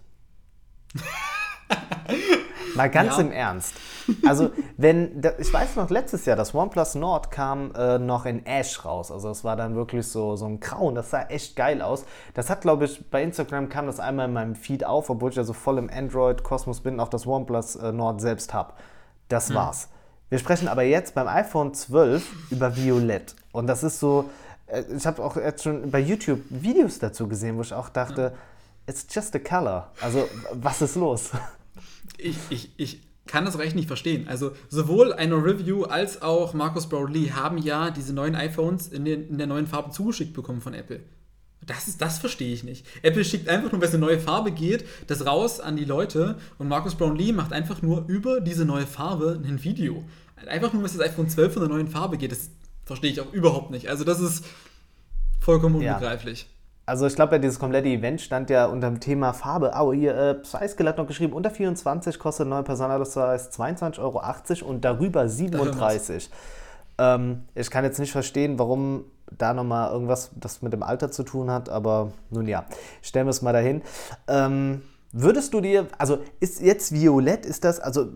Mal ganz ja. im Ernst. Also, wenn, ich weiß noch, letztes Jahr, das OnePlus Nord kam äh, noch in Ash raus. Also, es war dann wirklich so, so ein Grauen. Das sah echt geil aus. Das hat, glaube ich, bei Instagram kam das einmal in meinem Feed auf, obwohl ich ja so voll im Android-Kosmos bin, und auch das OnePlus äh, Nord selbst habe. Das hm. war's. Wir sprechen aber jetzt beim iPhone 12 über Violett. Und das ist so, äh, ich habe auch jetzt schon bei YouTube Videos dazu gesehen, wo ich auch dachte, ja. it's just a color. Also, was ist los? Ich, ich, ich kann das recht nicht verstehen. Also sowohl eine Review als auch Markus Brownlee haben ja diese neuen iPhones in, den, in der neuen Farbe zugeschickt bekommen von Apple. Das, ist, das verstehe ich nicht. Apple schickt einfach nur, wenn es eine neue Farbe geht, das raus an die Leute und Markus Brownlee macht einfach nur über diese neue Farbe ein Video. Einfach nur, wenn das iPhone 12 von der neuen Farbe geht, das verstehe ich auch überhaupt nicht. Also das ist vollkommen unbegreiflich. Ja. Also ich glaube, ja, dieses komplette Event stand ja unter dem Thema Farbe. Oh, hier, äh, Preisgeld hat noch geschrieben, unter 24 kostet ein neuer Personalausweis 22,80 Euro und darüber 37. Ähm, ich kann jetzt nicht verstehen, warum da nochmal irgendwas das mit dem Alter zu tun hat, aber nun ja, stellen wir es mal dahin. Ähm, Würdest du dir, also ist jetzt Violett, ist das, also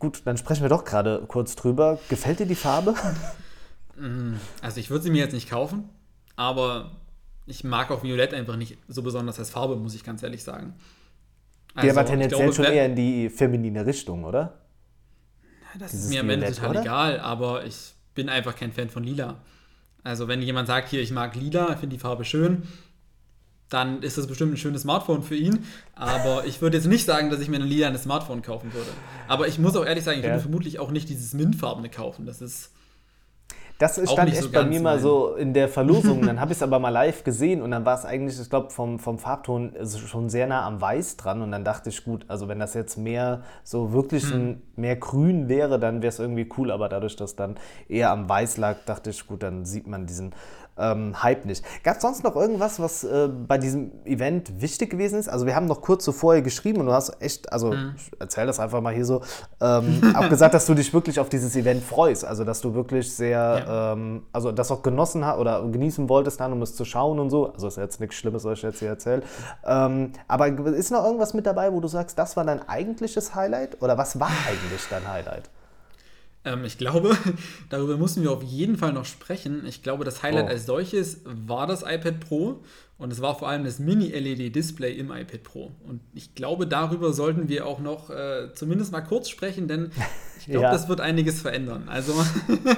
gut, dann sprechen wir doch gerade kurz drüber. Gefällt dir die Farbe? Also ich würde sie mir jetzt nicht kaufen, aber ich mag auch Violett einfach nicht so besonders als Farbe, muss ich ganz ehrlich sagen. Also, Der war tendenziell glaube, schon eher in die feminine Richtung, oder? Das Dieses ist mir am Ende total oder? egal, aber ich bin einfach kein Fan von Lila. Also wenn jemand sagt, hier, ich mag Lila, finde die Farbe schön, dann ist das bestimmt ein schönes Smartphone für ihn. Aber ich würde jetzt nicht sagen, dass ich mir ein lila Smartphone kaufen würde. Aber ich muss auch ehrlich sagen, ich ja. würde vermutlich auch nicht dieses Mintfarbene kaufen. Das ist das stand echt so bei mir mal so in der Verlosung. dann habe ich es aber mal live gesehen und dann war es eigentlich, ich glaube, vom, vom Farbton schon sehr nah am Weiß dran. Und dann dachte ich, gut, also wenn das jetzt mehr so wirklich hm. ein, mehr grün wäre, dann wäre es irgendwie cool. Aber dadurch, dass dann eher am Weiß lag, dachte ich, gut, dann sieht man diesen ähm, Hype nicht. Gab es sonst noch irgendwas, was äh, bei diesem Event wichtig gewesen ist? Also wir haben noch kurz zuvor hier geschrieben und du hast echt, also mhm. erzähl das einfach mal hier so, ähm, auch gesagt, dass du dich wirklich auf dieses Event freust. Also dass du wirklich sehr, ja. ähm, also das auch genossen hast oder genießen wolltest dann, um es zu schauen und so. Also ist jetzt nichts Schlimmes, was ich jetzt hier erzähle. Ähm, aber ist noch irgendwas mit dabei, wo du sagst, das war dein eigentliches Highlight? Oder was war eigentlich dein Highlight? Ähm, ich glaube, darüber müssen wir auf jeden Fall noch sprechen. Ich glaube, das Highlight oh. als solches war das iPad Pro und es war vor allem das Mini-LED-Display im iPad Pro. Und ich glaube, darüber sollten wir auch noch äh, zumindest mal kurz sprechen, denn ich glaube, ja. das wird einiges verändern. Also.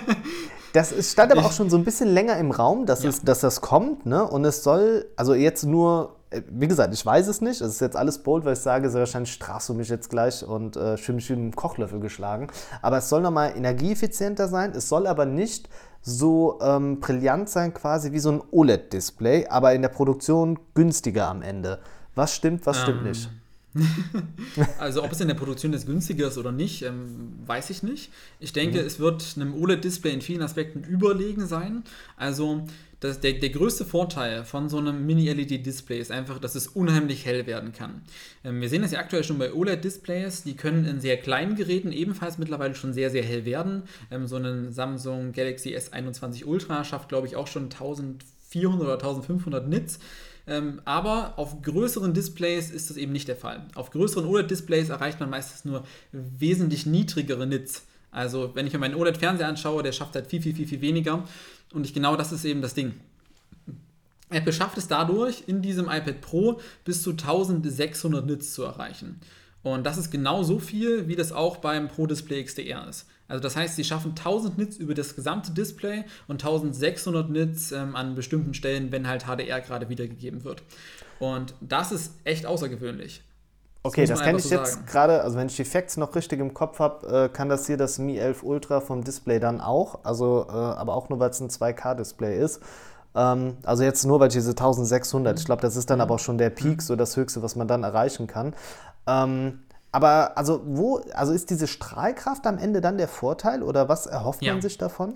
das ist, stand aber auch schon so ein bisschen länger im Raum, dass, ja. es, dass das kommt. Ne? Und es soll, also jetzt nur wie gesagt, ich weiß es nicht. Es ist jetzt alles bold, weil ich sage, sehr wahrscheinlich strafst du mich jetzt gleich und äh, schön mich mit einem Kochlöffel geschlagen. Aber es soll nochmal energieeffizienter sein. Es soll aber nicht so ähm, brillant sein, quasi wie so ein OLED-Display, aber in der Produktion günstiger am Ende. Was stimmt, was stimmt ähm. nicht? also ob es in der Produktion jetzt günstiger ist oder nicht, ähm, weiß ich nicht. Ich denke, mhm. es wird einem OLED-Display in vielen Aspekten überlegen sein. Also das, der, der größte Vorteil von so einem Mini-LED-Display ist einfach, dass es unheimlich hell werden kann. Ähm, wir sehen das ja aktuell schon bei OLED-Displays, die können in sehr kleinen Geräten ebenfalls mittlerweile schon sehr, sehr hell werden. Ähm, so ein Samsung Galaxy S21 Ultra schafft, glaube ich, auch schon 1400 oder 1500 Nits. Ähm, aber auf größeren Displays ist das eben nicht der Fall. Auf größeren OLED-Displays erreicht man meistens nur wesentlich niedrigere Nits. Also wenn ich mir meinen OLED-Fernseher anschaue, der schafft halt viel, viel, viel, viel weniger. Und ich, genau das ist eben das Ding. Apple schafft es dadurch, in diesem iPad Pro bis zu 1600 Nits zu erreichen. Und das ist genau so viel, wie das auch beim Pro Display XDR ist. Also das heißt, sie schaffen 1000 Nits über das gesamte Display und 1600 Nits ähm, an bestimmten Stellen, wenn halt HDR gerade wiedergegeben wird. Und das ist echt außergewöhnlich. Okay, das, das kenne ich so jetzt gerade, also wenn ich die Facts noch richtig im Kopf habe, äh, kann das hier das Mi 11 Ultra vom Display dann auch, also äh, aber auch nur, weil es ein 2K-Display ist. Ähm, also jetzt nur, weil ich diese 1600, ich glaube, das ist dann mhm. aber auch schon der Peak, so das Höchste, was man dann erreichen kann. Ähm, aber also wo, also ist diese Strahlkraft am Ende dann der Vorteil oder was erhofft ja. man sich davon?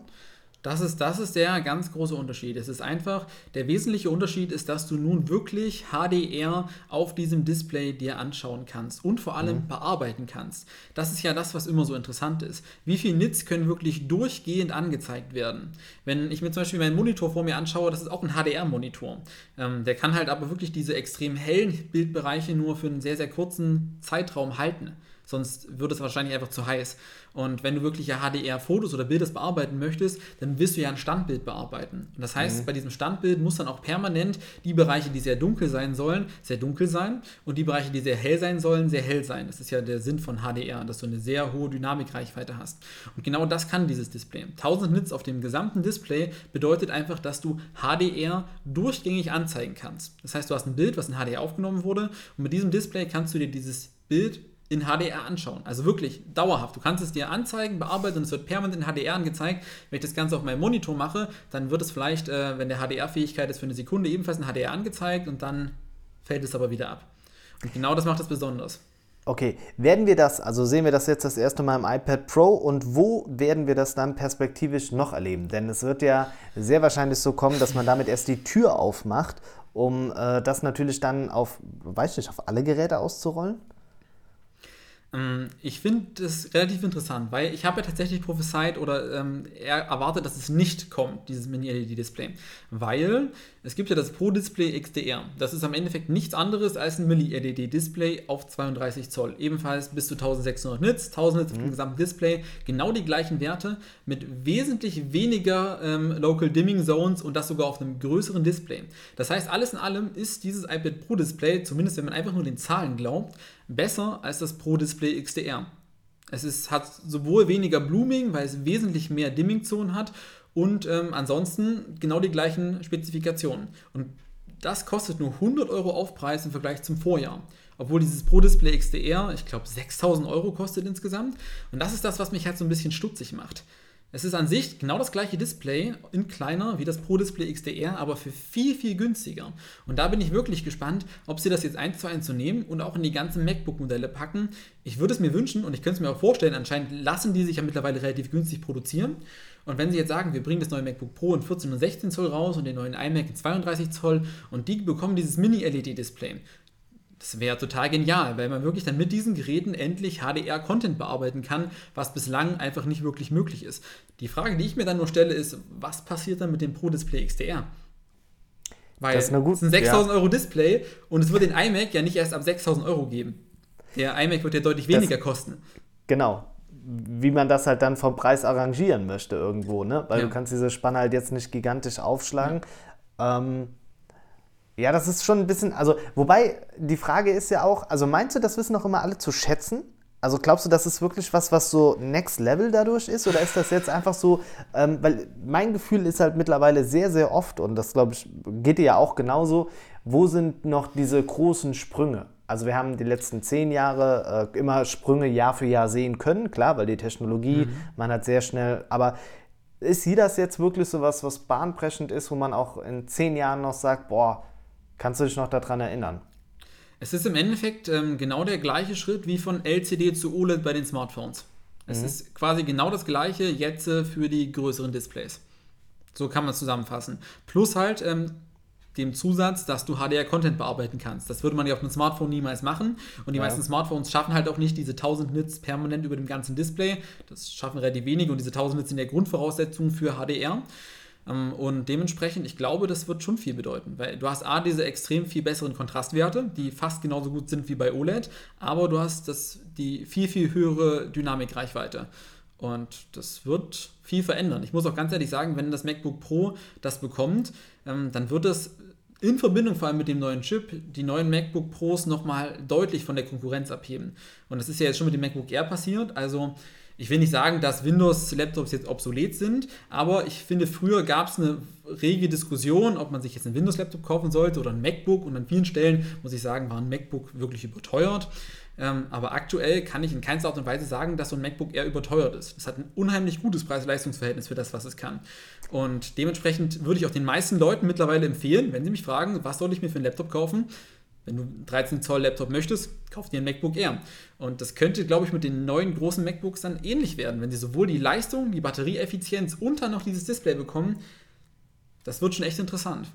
Das ist, das ist der ganz große Unterschied. Es ist einfach, der wesentliche Unterschied ist, dass du nun wirklich HDR auf diesem Display dir anschauen kannst und vor allem mhm. bearbeiten kannst. Das ist ja das, was immer so interessant ist. Wie viele Nits können wirklich durchgehend angezeigt werden? Wenn ich mir zum Beispiel meinen Monitor vor mir anschaue, das ist auch ein HDR-Monitor. Ähm, der kann halt aber wirklich diese extrem hellen Bildbereiche nur für einen sehr, sehr kurzen Zeitraum halten sonst wird es wahrscheinlich einfach zu heiß. Und wenn du wirklich ja HDR-Fotos oder Bilder bearbeiten möchtest, dann wirst du ja ein Standbild bearbeiten. Und das heißt, mhm. bei diesem Standbild muss dann auch permanent die Bereiche, die sehr dunkel sein sollen, sehr dunkel sein und die Bereiche, die sehr hell sein sollen, sehr hell sein. Das ist ja der Sinn von HDR, dass du eine sehr hohe Dynamikreichweite hast. Und genau das kann dieses Display. 1000 Nits auf dem gesamten Display bedeutet einfach, dass du HDR durchgängig anzeigen kannst. Das heißt, du hast ein Bild, was in HDR aufgenommen wurde und mit diesem Display kannst du dir dieses Bild in HDR anschauen. Also wirklich dauerhaft. Du kannst es dir anzeigen, bearbeiten und es wird permanent in HDR angezeigt. Wenn ich das Ganze auf meinem Monitor mache, dann wird es vielleicht, äh, wenn der HDR-Fähigkeit ist, für eine Sekunde ebenfalls in HDR angezeigt und dann fällt es aber wieder ab. Und genau das macht es besonders. Okay, werden wir das, also sehen wir das jetzt das erste Mal im iPad Pro und wo werden wir das dann perspektivisch noch erleben? Denn es wird ja sehr wahrscheinlich so kommen, dass man damit erst die Tür aufmacht, um äh, das natürlich dann auf, weiß ich nicht, auf alle Geräte auszurollen? Ähm, ich finde das relativ interessant, weil ich habe ja tatsächlich prophezeit oder ähm, erwartet, dass es nicht kommt, dieses Mini-LED-Display. Weil es gibt ja das Pro-Display XDR. Das ist am Endeffekt nichts anderes als ein Mini-LED-Display auf 32 Zoll. Ebenfalls bis zu 1600 Nits, 1000 Nits mhm. im gesamten Display. Genau die gleichen Werte mit wesentlich weniger ähm, Local Dimming Zones und das sogar auf einem größeren Display. Das heißt, alles in allem ist dieses iPad Pro-Display, zumindest wenn man einfach nur den Zahlen glaubt, besser als das Pro Display XDR. Es ist, hat sowohl weniger Blooming, weil es wesentlich mehr Dimming-Zonen hat und ähm, ansonsten genau die gleichen Spezifikationen. Und das kostet nur 100 Euro Aufpreis im Vergleich zum Vorjahr. Obwohl dieses Pro Display XDR, ich glaube, 6000 Euro kostet insgesamt. Und das ist das, was mich halt so ein bisschen stutzig macht. Es ist an sich genau das gleiche Display in kleiner wie das Pro Display XDR, aber für viel, viel günstiger. Und da bin ich wirklich gespannt, ob sie das jetzt eins zu eins so nehmen und auch in die ganzen MacBook-Modelle packen. Ich würde es mir wünschen und ich könnte es mir auch vorstellen, anscheinend lassen die sich ja mittlerweile relativ günstig produzieren. Und wenn sie jetzt sagen, wir bringen das neue MacBook Pro in 14 und 16 Zoll raus und den neuen iMac in 32 Zoll und die bekommen dieses Mini-LED-Display, das wäre total genial, weil man wirklich dann mit diesen Geräten endlich HDR-Content bearbeiten kann, was bislang einfach nicht wirklich möglich ist. Die Frage, die ich mir dann nur stelle, ist, was passiert dann mit dem Pro Display XDR? Weil es ist ein 6000 ja. Euro Display und es wird den iMac ja nicht erst ab 6000 Euro geben. Der iMac wird ja deutlich weniger das, kosten. Genau. Wie man das halt dann vom Preis arrangieren möchte irgendwo, ne? Weil ja. du kannst diese Spanne halt jetzt nicht gigantisch aufschlagen. Ja. Ähm, ja, das ist schon ein bisschen, also, wobei die Frage ist ja auch, also meinst du, das wissen auch immer alle zu schätzen? Also glaubst du, das ist wirklich was, was so Next Level dadurch ist? Oder ist das jetzt einfach so, ähm, weil mein Gefühl ist halt mittlerweile sehr, sehr oft, und das glaube ich, geht dir ja auch genauso, wo sind noch diese großen Sprünge? Also wir haben die letzten zehn Jahre äh, immer Sprünge Jahr für Jahr sehen können, klar, weil die Technologie, mhm. man hat sehr schnell, aber ist hier das jetzt wirklich so was, was bahnbrechend ist, wo man auch in zehn Jahren noch sagt, boah, Kannst du dich noch daran erinnern? Es ist im Endeffekt ähm, genau der gleiche Schritt wie von LCD zu OLED bei den Smartphones. Es mhm. ist quasi genau das gleiche jetzt äh, für die größeren Displays. So kann man es zusammenfassen. Plus halt ähm, dem Zusatz, dass du HDR-Content bearbeiten kannst. Das würde man ja auf einem Smartphone niemals machen. Und die ja. meisten Smartphones schaffen halt auch nicht diese 1000 Nits permanent über dem ganzen Display. Das schaffen relativ wenige und diese 1000 Nits sind der Grundvoraussetzung für HDR. Ähm, und dementsprechend, ich glaube, das wird schon viel bedeuten, weil du hast A, diese extrem viel besseren Kontrastwerte, die fast genauso gut sind wie bei OLED, aber du hast das, die viel, viel höhere Dynamikreichweite. Und das wird viel verändern. Ich muss auch ganz ehrlich sagen, wenn das MacBook Pro das bekommt, ähm, dann wird es in Verbindung vor allem mit dem neuen Chip die neuen MacBook Pros nochmal deutlich von der Konkurrenz abheben. Und das ist ja jetzt schon mit dem MacBook Air passiert. Also ich will nicht sagen, dass Windows-Laptops jetzt obsolet sind, aber ich finde, früher gab es eine rege Diskussion, ob man sich jetzt einen Windows-Laptop kaufen sollte oder ein MacBook. Und an vielen Stellen, muss ich sagen, war ein MacBook wirklich überteuert. Ähm, aber aktuell kann ich in keinster Art und Weise sagen, dass so ein MacBook eher überteuert ist. Es hat ein unheimlich gutes Preis-Leistungs-Verhältnis für das, was es kann. Und dementsprechend würde ich auch den meisten Leuten mittlerweile empfehlen, wenn sie mich fragen, was soll ich mir für einen Laptop kaufen, wenn du einen 13 Zoll Laptop möchtest, kauf dir ein MacBook Air. Und das könnte, glaube ich, mit den neuen großen MacBooks dann ähnlich werden, wenn sie sowohl die Leistung, die Batterieeffizienz und dann noch dieses Display bekommen. Das wird schon echt interessant.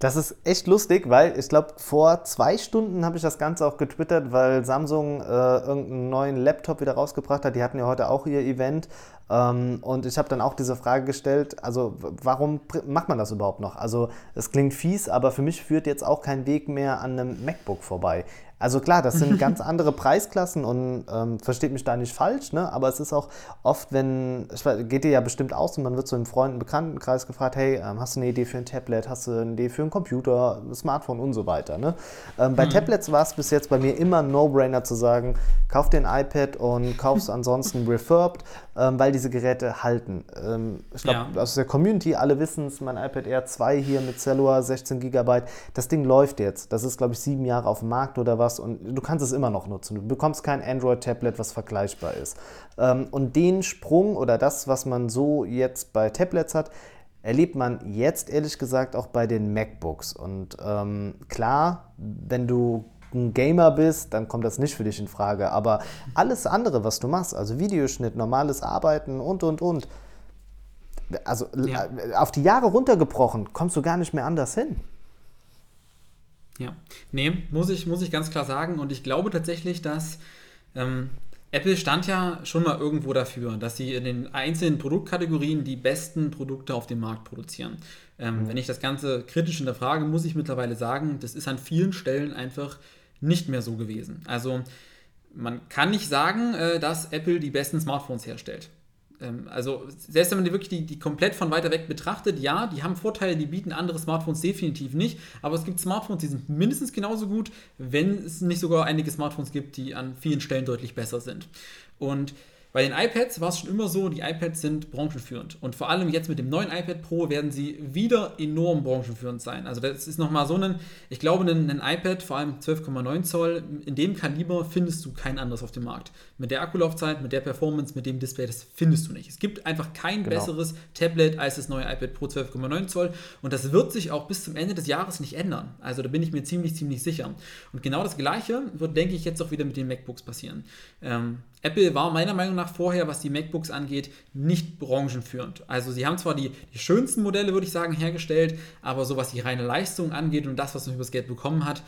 Das ist echt lustig, weil ich glaube, vor zwei Stunden habe ich das Ganze auch getwittert, weil Samsung äh, irgendeinen neuen Laptop wieder rausgebracht hat. Die hatten ja heute auch ihr Event. Ähm, und ich habe dann auch diese Frage gestellt, also warum macht man das überhaupt noch? Also es klingt fies, aber für mich führt jetzt auch kein Weg mehr an einem MacBook vorbei. Also klar, das sind ganz andere Preisklassen und ähm, versteht mich da nicht falsch, ne? aber es ist auch oft, wenn, ich weiß, geht dir ja bestimmt aus und man wird so im Freunden, Bekanntenkreis gefragt, hey, ähm, hast du eine Idee für ein Tablet, hast du eine Idee für einen Computer, ein Smartphone und so weiter. Ne? Ähm, bei mhm. Tablets war es bis jetzt bei mir immer ein No-Brainer zu sagen, kauf dir ein iPad und kaufst ansonsten refurbed, ähm, weil diese Geräte halten. Ähm, ich glaube, ja. aus der Community, alle wissen es, mein iPad Air 2 hier mit Cellua, 16 GB, das Ding läuft jetzt. Das ist, glaube ich, sieben Jahre auf dem Markt oder was und du kannst es immer noch nutzen. Du bekommst kein Android-Tablet, was vergleichbar ist. Ähm, und den Sprung oder das, was man so jetzt bei Tablets hat, erlebt man jetzt ehrlich gesagt auch bei den MacBooks. Und ähm, klar, wenn du ein Gamer bist, dann kommt das nicht für dich in Frage. Aber alles andere, was du machst, also Videoschnitt, normales Arbeiten und, und, und, also ja. auf die Jahre runtergebrochen, kommst du gar nicht mehr anders hin. Ja, nee, muss ich, muss ich ganz klar sagen. Und ich glaube tatsächlich, dass ähm, Apple stand ja schon mal irgendwo dafür, dass sie in den einzelnen Produktkategorien die besten Produkte auf dem Markt produzieren. Ähm, mhm. Wenn ich das Ganze kritisch hinterfrage, muss ich mittlerweile sagen, das ist an vielen Stellen einfach nicht mehr so gewesen. Also man kann nicht sagen, äh, dass Apple die besten Smartphones herstellt. Ähm, also selbst wenn man die wirklich die, die komplett von weiter weg betrachtet, ja, die haben Vorteile, die bieten andere Smartphones definitiv nicht, aber es gibt Smartphones, die sind mindestens genauso gut, wenn es nicht sogar einige Smartphones gibt, die an vielen Stellen deutlich besser sind. Und Bei den iPads war es schon immer so, die iPads sind branchenführend. Und vor allem jetzt mit dem neuen iPad Pro werden sie wieder enorm branchenführend sein. Also das ist nochmal so ein, ich glaube, ein, ein iPad, vor allem 12,9 Zoll, in dem Kaliber findest du kein anderes auf dem Markt. Mit der Akkulaufzeit, mit der Performance, mit dem Display, das findest du nicht. Es gibt einfach kein genau. besseres Tablet als das neue iPad Pro 12,9 Zoll. Und das wird sich auch bis zum Ende des Jahres nicht ändern. Also da bin ich mir ziemlich, ziemlich sicher. Und genau das Gleiche wird, denke ich, jetzt auch wieder mit den MacBooks passieren. Ähm, Apple war meiner Meinung nach vorher, was die MacBooks angeht, nicht branchenführend. Also sie haben zwar die, die schönsten Modelle, würde ich sagen, hergestellt, aber so was die reine Leistung angeht und das, was man übers Geld bekommen hat,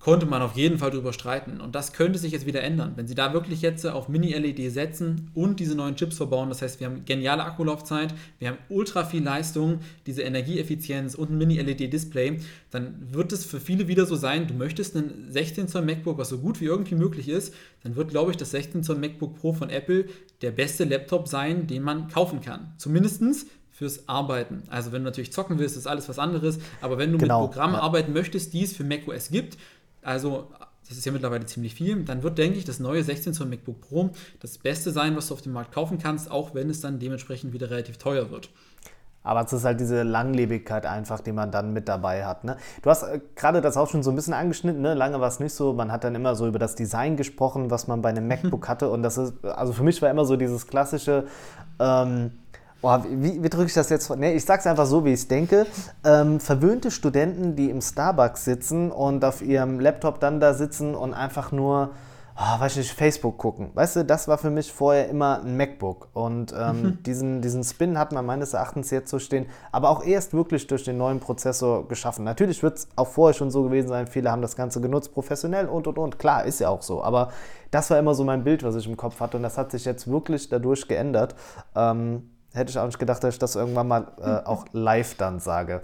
konnte man auf jeden Fall darüber streiten. Und das könnte sich jetzt wieder ändern. Wenn sie da wirklich jetzt auf Mini-LED setzen und diese neuen Chips verbauen, das heißt, wir haben geniale Akkulaufzeit, wir haben ultra viel Leistung, diese Energieeffizienz und ein Mini-LED-Display, dann wird es für viele wieder so sein, du möchtest einen 16 Zoll MacBook, was so gut wie irgendwie möglich ist, dann wird, glaube ich, das 16 Zoll MacBook Pro von Apple der beste Laptop sein, den man kaufen kann. Zumindestens fürs Arbeiten. Also wenn du natürlich zocken willst, ist alles was anderes. Aber wenn du genau, mit Programmen ja. arbeiten möchtest, die es für macOS gibt, also das ist ja mittlerweile ziemlich viel, dann wird, denke ich, das neue 16 Zoll MacBook Pro das Beste sein, was du auf dem Markt kaufen kannst, auch wenn es dann dementsprechend wieder relativ teuer wird. Aber es ist halt diese Langlebigkeit einfach, die man dann mit dabei hat. Ne? Du hast äh, gerade das auch schon so ein bisschen angeschnitten, ne? lange war es nicht so. Man hat dann immer so über das Design gesprochen, was man bei einem MacBook hatte. Und das ist, also für mich war immer so dieses klassische, ähm, Oh, wie, wie drücke ich das jetzt? Nee, ich sage es einfach so, wie ich es denke. Ähm, verwöhnte Studenten, die im Starbucks sitzen und auf ihrem Laptop dann da sitzen und einfach nur, oh, weiß ich Facebook gucken. Weißt du, das war für mich vorher immer ein MacBook. Und ähm, mhm. diesen, diesen Spin hat man meines Erachtens jetzt so stehen, aber auch erst wirklich durch den neuen Prozessor geschaffen. Natürlich wird es auch vorher schon so gewesen sein, viele haben das Ganze genutzt, professionell und und und. Klar, ist ja auch so. Aber das war immer so mein Bild, was ich im Kopf hatte. Und das hat sich jetzt wirklich dadurch geändert. Ähm, Hätte ich auch nicht gedacht, dass ich das irgendwann mal äh, auch live dann sage.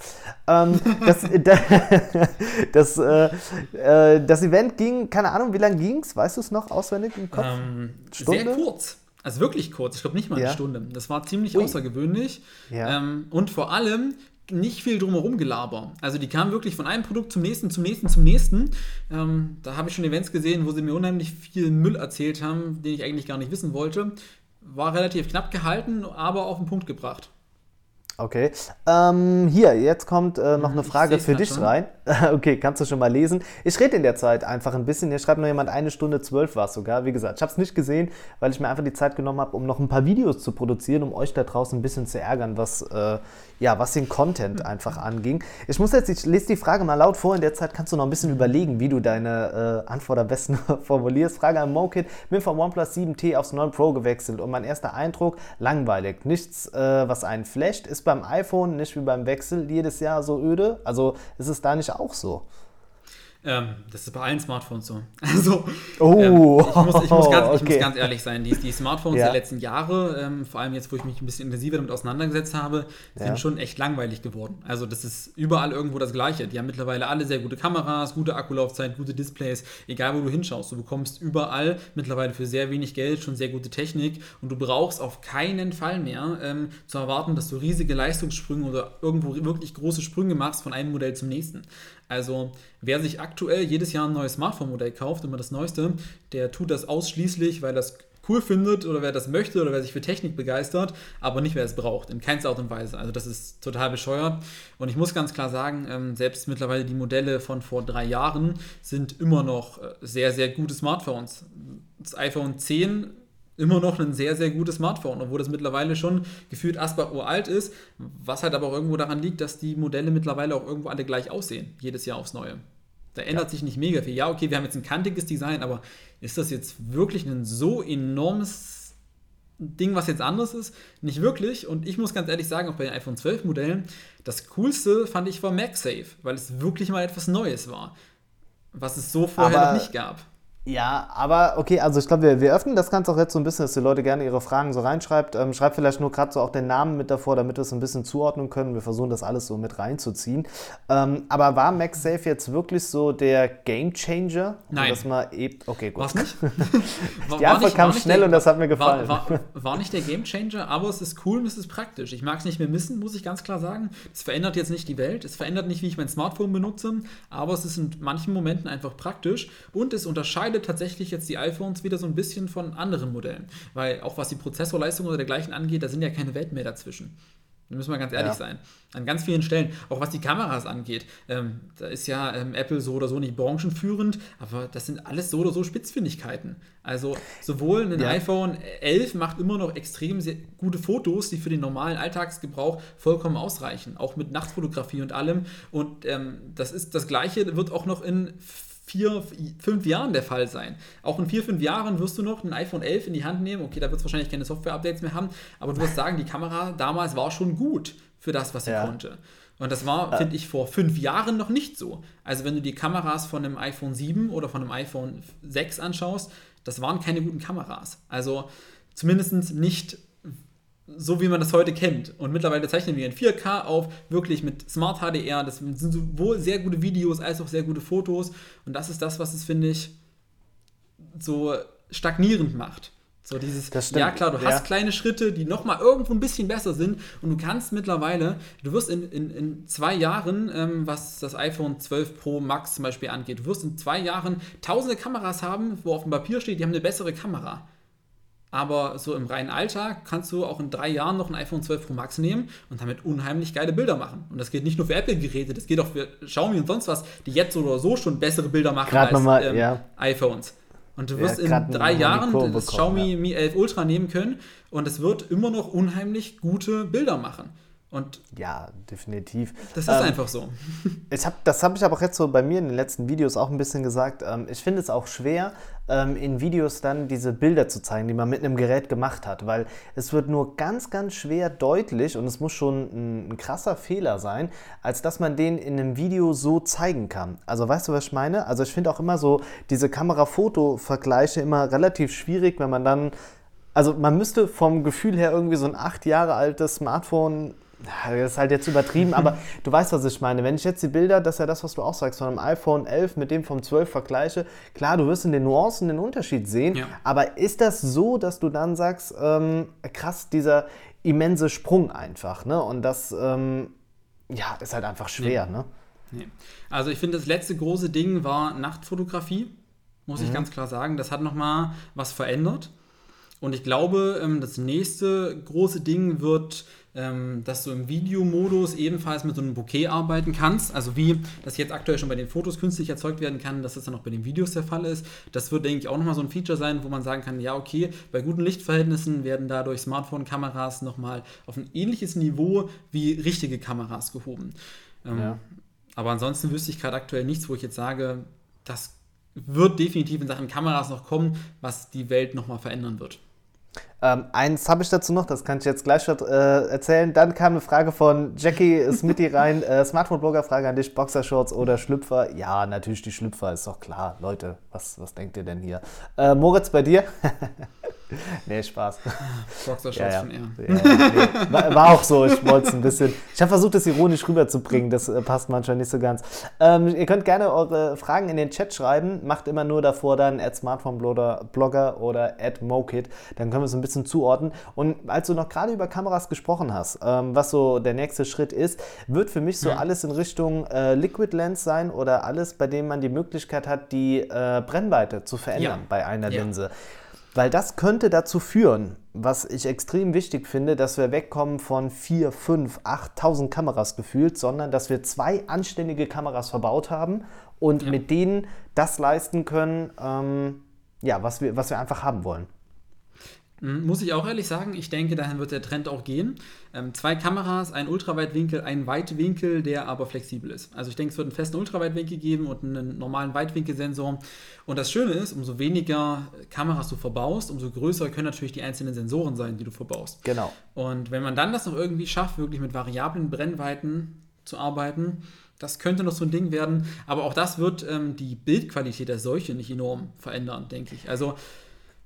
Ähm, das, das, äh, äh, das, Event ging, keine Ahnung, wie lange ging es? Weißt du es noch auswendig im Kopf? Ähm, Stunde? Sehr kurz. Also wirklich kurz. Ich glaube nicht mal eine ja. Stunde. Das war ziemlich Ui. außergewöhnlich. Ja. Ähm, und vor allem nicht viel drumherum gelaber. Also die kamen wirklich von einem Produkt zum nächsten, zum nächsten, zum nächsten. Ähm, da habe ich schon Events gesehen, wo sie mir unheimlich viel Müll erzählt haben, den ich eigentlich gar nicht wissen wollte war relativ knapp gehalten, aber auf den Punkt gebracht. Okay. Ähm, hier, jetzt kommt äh, noch eine Frage für dich schon. rein. okay, kannst du schon mal lesen. Ich rede in der Zeit einfach ein bisschen. Hier schreibt noch jemand, eine Stunde zwölf war es sogar. Wie gesagt, ich habe es nicht gesehen, weil ich mir einfach die Zeit genommen habe, um noch ein paar Videos zu produzieren, um euch da draußen ein bisschen zu ärgern, was, äh, ja, was den Content einfach anging. Ich muss jetzt, ich lese die Frage mal laut vor. In der Zeit kannst du noch ein bisschen überlegen, wie du deine äh, Antwort am besten formulierst. Frage an MoKit. Bin vom OnePlus 7T aufs 9 Pro gewechselt und mein erster Eindruck, langweilig. Nichts, äh, was einen flasht, ist beim iPhone nicht wie beim Wechsel jedes Jahr so öde. Also ist es da nicht auch so? Ähm, das ist bei allen Smartphones so. Also, oh. ähm, ich, muss, ich, muss ganz, okay. ich, muss, ganz, ehrlich sein, die, die Smartphones ja. der letzten Jahre, ähm, vor allem jetzt, wo ich mich ein bisschen intensiver damit auseinandergesetzt habe, sind ja. schon echt langweilig geworden. Also das ist überall irgendwo das Gleiche. Die haben mittlerweile alle sehr gute Kameras, gute Akkulaufzeit, gute Displays, egal wo du hinschaust. Du bekommst überall mittlerweile für sehr wenig Geld schon sehr gute Technik und du brauchst auf keinen Fall mehr ähm, zu erwarten, dass du riesige Leistungssprünge oder irgendwo wirklich große Sprünge machst von einem Modell zum nächsten. Also wer sich aktuell jedes Jahr ein neues Smartphone-Modell kauft, immer das neueste, der tut das ausschließlich, weil das cool findet oder wer das möchte oder wer sich für Technik begeistert, aber nicht wer es braucht, in keinster Art und Weise. Also das ist total bescheuert. Und ich muss ganz klar sagen, ähm, selbst mittlerweile die Modelle von vor drei Jahren sind immer noch äh, sehr, sehr gute Smartphones. Das iPhone 10 immer noch ein sehr, sehr gutes Smartphone, obwohl das mittlerweile schon gefühlt Asbach uralt ist, was halt aber auch irgendwo daran liegt, dass die Modelle mittlerweile auch irgendwo alle gleich aussehen, jedes Jahr aufs Neue. Da ändert ja. sich nicht mega viel. Ja, okay, wir haben jetzt ein kantiges Design, aber ist das jetzt wirklich ein so enormes Ding, was jetzt anders ist? Nicht wirklich. Und ich muss ganz ehrlich sagen, auch bei den iPhone 12 Modellen, das coolste fand ich war MagSafe, weil es wirklich mal etwas Neues war, was es so vorher aber noch nicht gab. Ja, aber okay, also ich glaube, wir, wir öffnen das Ganze auch jetzt so ein bisschen, dass die Leute gerne ihre Fragen so reinschreibt. Ähm, schreibt vielleicht nur gerade so auch den Namen mit davor, damit wir es ein bisschen zuordnen können. Wir versuchen das alles so mit reinzuziehen. Ähm, aber war MagSafe jetzt wirklich so der Game Changer? Nein. Dass man eben, okay, gut. War's nicht? die Antwort kam schnell der, und das hat mir gefallen. War, war, war, nicht der Game Changer, aber es ist cool und es ist praktisch. Ich mag es nicht mehr missen, muss ich ganz klar sagen. Es verändert jetzt nicht die Welt, es verändert nicht, wie ich mein Smartphone benutze, aber es ist in manchen Momenten einfach praktisch und es unterscheidet unterscheidet tatsächlich jetzt die iPhones wieder so ein bisschen von anderen Modellen. Weil auch was die Prozessorleistung oder dergleichen angeht, da sind ja keine Welten mehr dazwischen. Da müssen wir ganz ehrlich ja. sein. An ganz vielen Stellen, auch was die Kameras angeht, ähm, da ist ja ähm, Apple so oder so nicht branchenführend, aber das sind alles so oder so Spitzfindigkeiten. Also sowohl ein ja. iPhone 11 macht immer noch extrem gute Fotos, die für den normalen Alltagsgebrauch vollkommen ausreichen, auch mit Nachtfotografie und allem. Und ähm, das ist das Gleiche wird auch noch in vier, fünf Jahren der Fall sein. Auch in vier, fünf Jahren wirst du noch ein iPhone 11 in die Hand nehmen. Okay, da wird es wahrscheinlich keine Software-Updates mehr haben, aber du wirst sagen, die Kamera damals war schon gut für das, was sie ja. konnte. Und das war, ja. finde ich, vor fünf Jahren noch nicht so. Also wenn du die Kameras von einem iPhone 7 oder von einem iPhone 6 anschaust, das waren keine guten Kameras. Also zumindest nicht so wie man das heute kennt. Und mittlerweile zeichnen wir in 4K auf, wirklich mit Smart HDR. Das sind sowohl sehr gute Videos als auch sehr gute Fotos. Und das ist das, was es, finde ich, so stagnierend macht. So dieses, ja klar, du ja. hast kleine Schritte, die nochmal irgendwo ein bisschen besser sind und du kannst mittlerweile, du wirst in, in, in zwei Jahren, ähm, was das iPhone 12 Pro Max zum Beispiel angeht, du wirst in zwei Jahren tausende Kameras haben, wo auf dem Papier steht, die haben eine bessere Kamera. Aber so im reinen Alltag kannst du auch in drei Jahren noch ein iPhone 12 Pro Max nehmen und damit unheimlich geile Bilder machen. Und das geht nicht nur für Apple-Geräte, das geht auch für Xiaomi und sonst was, die jetzt oder so schon bessere Bilder machen Grad als mal, ähm, ja. iPhones. Und du wirst ja, in drei Jahren das bekommen, Xiaomi ja. Mi 11 Ultra nehmen können und es wird immer noch unheimlich gute Bilder machen. Und ja, definitiv. Das ist ähm, einfach so. Ich hab, das habe ich aber auch jetzt so bei mir in den letzten Videos auch ein bisschen gesagt. Ähm, ich finde es auch schwer, ähm, in Videos dann diese Bilder zu zeigen, die man mit einem Gerät gemacht hat, weil es wird nur ganz, ganz schwer deutlich und es muss schon ein, ein krasser Fehler sein, als dass man den in einem Video so zeigen kann. Also weißt du, was ich meine? Also ich finde auch immer so diese Kamera-Foto-Vergleiche immer relativ schwierig, wenn man dann also man müsste vom Gefühl her irgendwie so ein acht Jahre altes Smartphone das ist halt jetzt übertrieben, aber du weißt, was ich meine. Wenn ich jetzt die Bilder, das ist ja das, was du auch sagst, von einem iPhone 11 mit dem vom 12 vergleiche, klar, du wirst in den Nuancen den Unterschied sehen, ja. aber ist das so, dass du dann sagst, ähm, krass, dieser immense Sprung einfach, ne? Und das, ähm, ja, ist halt einfach schwer, nee. ne? Nee. Also ich finde, das letzte große Ding war Nachtfotografie, muss mhm. ich ganz klar sagen. Das hat nochmal was verändert. Und ich glaube, ähm, das nächste große Ding wird ähm, dass du im Videomodus ebenfalls mit so einem Bouquet arbeiten kannst. Also wie das jetzt aktuell schon bei den Fotos künstlich erzeugt werden kann, dass das dann auch bei den Videos der Fall ist. Das wird, denke ich, auch nochmal so ein Feature sein, wo man sagen kann, ja, okay, bei guten Lichtverhältnissen werden dadurch Smartphone-Kameras nochmal auf ein ähnliches Niveau wie richtige Kameras gehoben. Ähm, ja. Aber ansonsten wüsste ich gerade aktuell nichts, wo ich jetzt sage, das wird definitiv in Sachen Kameras noch kommen, was die Welt nochmal verändern wird. Ähm, eins habe ich dazu noch, das kann ich jetzt gleich äh, erzählen. Dann kam eine Frage von Jackie Smitty rein. Äh, Smartphone-Blogger-Frage an dich: Boxershorts oder Schlüpfer? Ja, natürlich die Schlüpfer, ist doch klar. Leute, was, was denkt ihr denn hier? Äh, Moritz, bei dir? nee, Spaß. Boxershorts ja, ja. von eher. Ja, nee. war, war, auch so, ich wollte es ein bisschen. Ich habe versucht, das ironisch rüberzubringen, das äh, passt manchmal nicht so ganz. Ähm, ihr könnt gerne eure Fragen in den Chat schreiben, macht immer nur davor dann at Smartphone-Blogger oder at Mokit, dann können wir es ein bisschen zuordnen. Und als du noch gerade über Kameras gesprochen hast, ähm, was so der nächste Schritt ist, wird für mich so ja. alles in Richtung äh, Liquid Lens sein oder alles, bei dem man die Möglichkeit hat, die äh, Brennweite zu verändern ja. bei einer Linse. Weil das könnte dazu führen, was ich extrem wichtig finde, dass wir wegkommen von 4, 5, 8.000 Kameras gefühlt, sondern dass wir zwei anständige Kameras verbaut haben und ja. mit denen das leisten können, ähm, ja, was wir, was wir einfach haben wollen. Hm, muss ich auch ehrlich sagen, ich denke, dahin wird der Trend auch gehen. Ähm, zwei Kameras, ein Ultraweitwinkel, ein Weitwinkel, der aber flexibel ist. Also ich denke, es wird einen festen Ultraweitwinkel geben und einen normalen Weitwinkelsensor. Und das Schöne ist, umso weniger Kameras du verbaust, umso größer können natürlich die einzelnen Sensoren sein, die du verbaust. Genau. Und wenn man dann das noch irgendwie schafft, wirklich mit variablen Brennweiten zu arbeiten, das könnte noch so ein Ding werden. Aber auch das wird ähm, die Bildqualität der solche nicht enorm verändern, denke ich. Also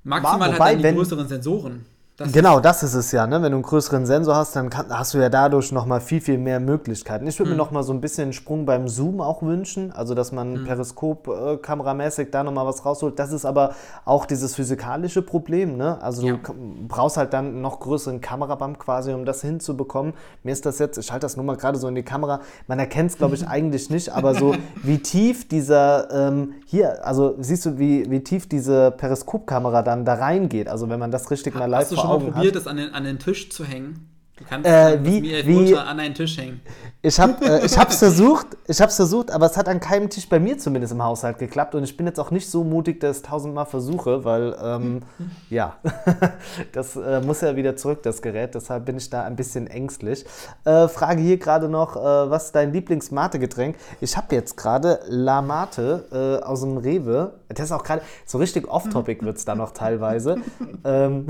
Maximal Wobei, hat er die größeren Sensoren. Das genau, das ist es ja. Ne? Wenn du einen größeren Sensor hast, dann kann, hast du ja dadurch nochmal viel, viel mehr Möglichkeiten. Ich würde mir nochmal so ein bisschen einen Sprung beim Zoom auch wünschen. Also, dass man Periskop-kameramäßig da nochmal was rausholt. Das ist aber auch dieses physikalische Problem. Ne? Also, Ja. du brauchst halt dann einen noch größeren Kamerabump quasi, um das hinzubekommen. Mir ist das jetzt, ich halte das nur mal gerade so in die Kamera. Man erkennt es, glaube ich, eigentlich nicht, aber so wie tief dieser, ähm, hier, also siehst du, wie, wie tief diese Periskopkamera dann da reingeht. Also, wenn man das richtig mal live vor schon mal probiert, hat. das an den, an den Tisch zu hängen? Du kannst Äh, wie- mir wie- an einen Tisch hängen. Ich habe äh, ich hab's versucht, ich hab's versucht, aber es hat an keinem Tisch bei mir zumindest im Haushalt geklappt und ich bin jetzt auch nicht so mutig, dass ich es tausendmal versuche, weil ähm, ja, das äh, muss ja wieder zurück, das Gerät, deshalb bin ich da ein bisschen ängstlich. Äh, Frage hier gerade noch, äh, was ist dein Lieblings-Mate-Getränk? Ich habe jetzt gerade La Mate äh, aus dem Rewe, das ist auch gerade, so richtig off-topic wird es da noch teilweise. ähm,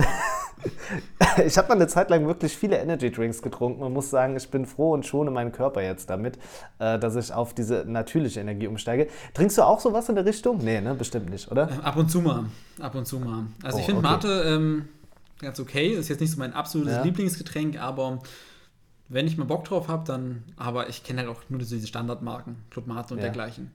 ich habe mal eine Zeit lang wirklich viele Energy Drinks getrunken und muss sagen, ich bin froh und schone meinen Körper jetzt damit, äh, dass ich auf diese natürliche Energie umsteige. Trinkst du auch sowas in der Richtung? Nee, ne? Bestimmt nicht, oder? Ab und zu mal. Ab und zu mal. Also Oh, ich finde okay. Mate ähm, ganz okay. Ist jetzt nicht so mein absolutes Ja. Lieblingsgetränk, aber wenn ich mal Bock drauf habe, dann. Aber ich kenne halt auch nur diese Standardmarken, Club Mate und Ja. dergleichen.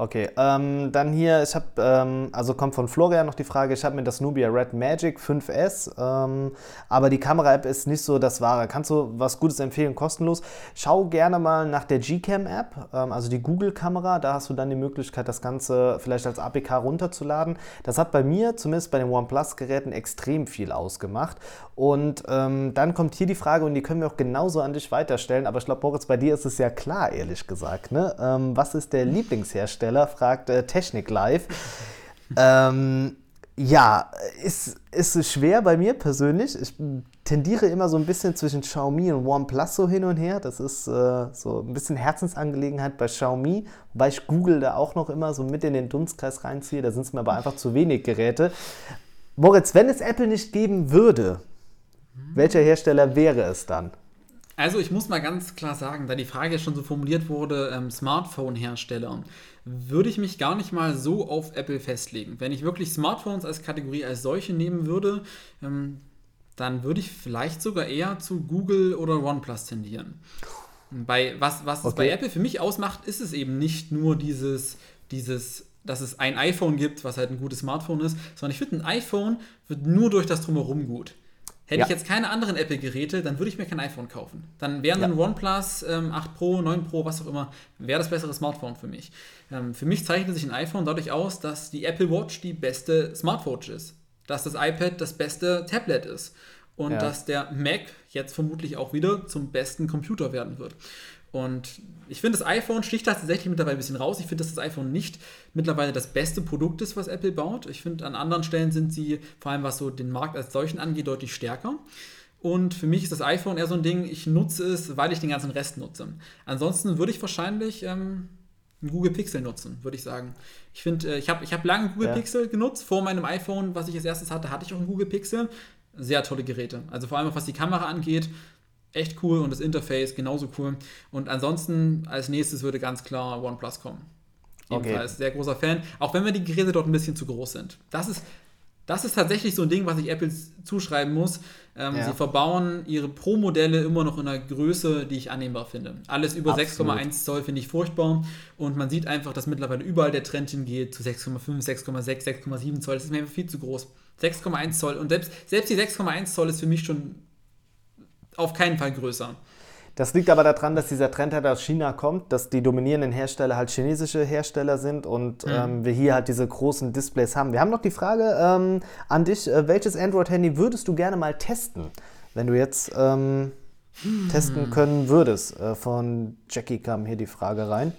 Okay, ähm, dann hier, ich habe, ähm, also kommt von Florian noch die Frage, ich habe mir das Nubia Red Magic 5S, ähm, aber die Kamera-App ist nicht so das Wahre. Kannst du was Gutes empfehlen, kostenlos? Schau gerne mal nach der Gcam-App, ähm, also die Google-Kamera, da hast du dann die Möglichkeit, das Ganze vielleicht als APK runterzuladen. Das hat bei mir, zumindest bei den OnePlus-Geräten, extrem viel ausgemacht. Und ähm, dann kommt hier die Frage, und die können wir auch genauso an dich weiterstellen, aber ich glaube, Moritz, bei dir ist es ja klar, ehrlich gesagt. Ne? Ähm, was ist der Lieblingshersteller? fragt äh, Technik Live. ähm, ja, ist, ist schwer bei mir persönlich. Ich tendiere immer so ein bisschen zwischen Xiaomi und OnePlus so hin und her. Das ist äh, so ein bisschen Herzensangelegenheit bei Xiaomi, wobei ich Google da auch noch immer so mit in den Dunstkreis reinziehe. Da sind es mir aber einfach zu wenig Geräte. Moritz, wenn es Apple nicht geben würde, welcher Hersteller wäre es dann? Also ich muss mal ganz klar sagen, da die Frage schon so formuliert wurde, ähm, Smartphone-Hersteller, würde ich mich gar nicht mal so auf Apple festlegen. Wenn ich wirklich Smartphones als Kategorie als solche nehmen würde, ähm, dann würde ich vielleicht sogar eher zu Google oder OnePlus tendieren. Bei, was was es Okay. bei Apple für mich ausmacht, ist es eben nicht nur dieses, dieses, dass es ein iPhone gibt, was halt ein gutes Smartphone ist, sondern ich finde, ein iPhone wird nur durch das Drumherum gut. Hätte Ja. ich jetzt keine anderen Apple-Geräte, dann würde ich mir kein iPhone kaufen. Dann wären Ja. ein OnePlus ähm, 8 Pro, 9 Pro, was auch immer, wäre das bessere Smartphone für mich. Ähm, für mich zeichnet sich ein iPhone dadurch aus, dass die Apple Watch die beste Smartwatch ist. Dass das iPad das beste Tablet ist. Und Ja. dass der Mac jetzt vermutlich auch wieder zum besten Computer werden wird. Und ich finde, das iPhone sticht tatsächlich mittlerweile ein bisschen raus. Ich finde, dass das iPhone nicht mittlerweile das beste Produkt ist, was Apple baut. Ich finde, an anderen Stellen sind sie, vor allem was so den Markt als solchen angeht, deutlich stärker. Und für mich ist das iPhone eher so ein Ding, ich nutze es, weil ich den ganzen Rest nutze. Ansonsten würde ich wahrscheinlich ähm, ein Google Pixel nutzen, würde ich sagen. Ich finde, äh, ich habe ich hab lange Google Ja. Pixel genutzt. Vor meinem iPhone, was ich als erstes hatte, hatte ich auch ein Google Pixel. Sehr tolle Geräte. Also vor allem auch was die Kamera angeht, echt cool und das Interface genauso cool. Und ansonsten als nächstes würde ganz klar OnePlus kommen. Okay. Ebenfalls sehr großer Fan, auch wenn mir die Geräte dort ein bisschen zu groß sind. Das ist, das ist tatsächlich so ein Ding, was ich Apple zuschreiben muss. Ähm, Ja. Sie verbauen ihre Pro-Modelle immer noch in einer Größe, die ich annehmbar finde. Alles über Absolut. 6,1 Zoll finde ich furchtbar. Und man sieht einfach, dass mittlerweile überall der Trend hingeht zu 6,5, 6,6, 6,7 Zoll. Das ist mir einfach viel zu groß. 6,1 Zoll. Und selbst, selbst die 6,1 Zoll ist für mich schon auf keinen Fall größer. Das liegt aber daran, dass dieser Trend halt aus China kommt, dass die dominierenden Hersteller halt chinesische Hersteller sind und ähm, wir hier halt diese großen Displays haben. Wir haben noch die Frage ähm, an dich, äh, welches Android-Handy würdest du gerne mal testen, wenn du jetzt ähm, testen können würdest? Äh, von Jackie kam hier die Frage rein.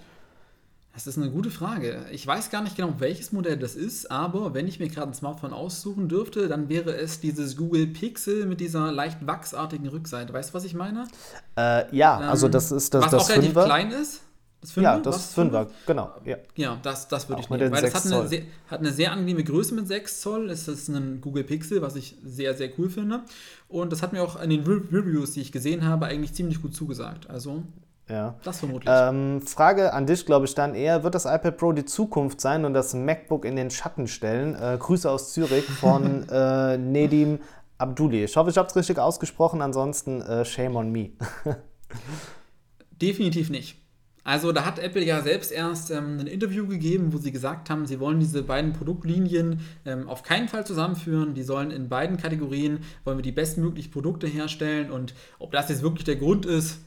Das ist eine gute Frage. Ich weiß gar nicht genau, welches Modell das ist, aber wenn ich mir gerade ein Smartphone aussuchen dürfte, dann wäre es dieses Google Pixel mit dieser leicht wachsartigen Rückseite. Weißt du, was ich meine? Äh, ja, also Ähm, das ist das, was das auch relativ Fünfer. klein ist. Das Ja, Was das Fünfer, genau. Ja. Ja, das, das würde Auch ich nehmen. Weil das hat 6 eine, sehr, hat eine sehr angenehme Größe mit 6 Zoll. Es ist ein Google Pixel, was ich sehr, sehr cool finde. Und das hat mir auch in den Re Reviews, die ich gesehen habe, eigentlich ziemlich gut zugesagt. Also, ja. das vermutlich. Ähm, Frage an dich, glaube ich, dann eher, wird das iPad Pro die Zukunft sein und das MacBook in den Schatten stellen? Äh, Grüße aus Zürich von äh, Nedim Abduli. Ich hoffe, ich habe es richtig ausgesprochen, ansonsten äh, shame on me. Definitiv nicht. Also da hat Apple ja selbst erst ähm, ein Interview gegeben, wo sie gesagt haben, sie wollen diese beiden Produktlinien ähm, auf keinen Fall zusammenführen. Die sollen in beiden Kategorien, wollen wir die bestmöglichen Produkte herstellen. Und ob das jetzt wirklich der Grund ist,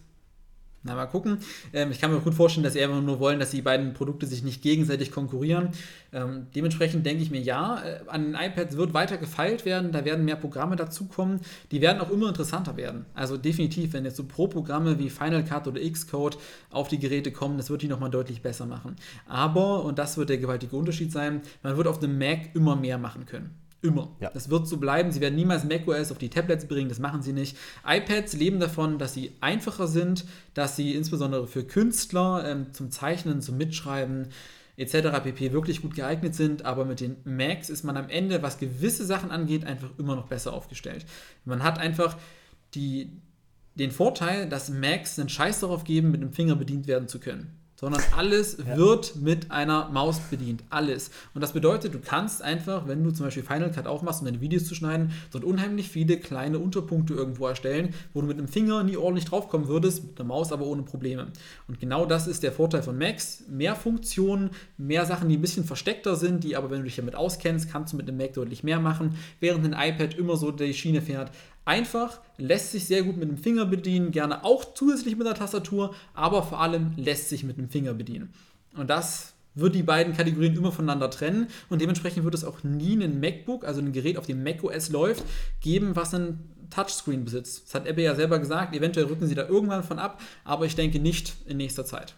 na, mal gucken. Ähm, ich kann mir gut vorstellen, dass sie einfach nur wollen, dass die beiden Produkte sich nicht gegenseitig konkurrieren. Ähm, dementsprechend denke ich mir, ja, äh, an den iPads wird weiter gefeilt werden, da werden mehr Programme dazukommen. Die werden auch immer interessanter werden. Also definitiv, wenn jetzt so Pro-Programme wie Final Cut oder Xcode auf die Geräte kommen, das wird die nochmal deutlich besser machen. Aber, und das wird der gewaltige Unterschied sein, man wird auf dem Mac immer mehr machen können. Immer. Ja. Das wird so bleiben. Sie werden niemals macOS auf die Tablets bringen, das machen sie nicht. iPads leben davon, dass sie einfacher sind, dass sie insbesondere für Künstler ähm, zum Zeichnen, zum Mitschreiben etc. pp. wirklich gut geeignet sind, aber mit den Macs ist man am Ende, was gewisse Sachen angeht, einfach immer noch besser aufgestellt. Man hat einfach die, den Vorteil, dass Macs einen Scheiß darauf geben, mit dem Finger bedient werden zu können sondern alles ja. wird mit einer Maus bedient. Alles. Und das bedeutet, du kannst einfach, wenn du zum Beispiel Final Cut aufmachst, um deine Videos zu schneiden, dort unheimlich viele kleine Unterpunkte irgendwo erstellen, wo du mit dem Finger nie ordentlich draufkommen würdest, mit der Maus aber ohne Probleme. Und genau das ist der Vorteil von Macs. Mehr Funktionen, mehr Sachen, die ein bisschen versteckter sind, die aber, wenn du dich damit auskennst, kannst du mit dem Mac deutlich mehr machen, während ein iPad immer so die Schiene fährt. Einfach, lässt sich sehr gut mit dem Finger bedienen, gerne auch zusätzlich mit der Tastatur, aber vor allem lässt sich mit dem Finger bedienen. Und das wird die beiden Kategorien immer voneinander trennen und dementsprechend wird es auch nie ein MacBook, also ein Gerät, auf dem macOS läuft, geben, was einen Touchscreen besitzt. Das hat Apple ja selber gesagt, eventuell rücken sie da irgendwann von ab, aber ich denke nicht in nächster Zeit.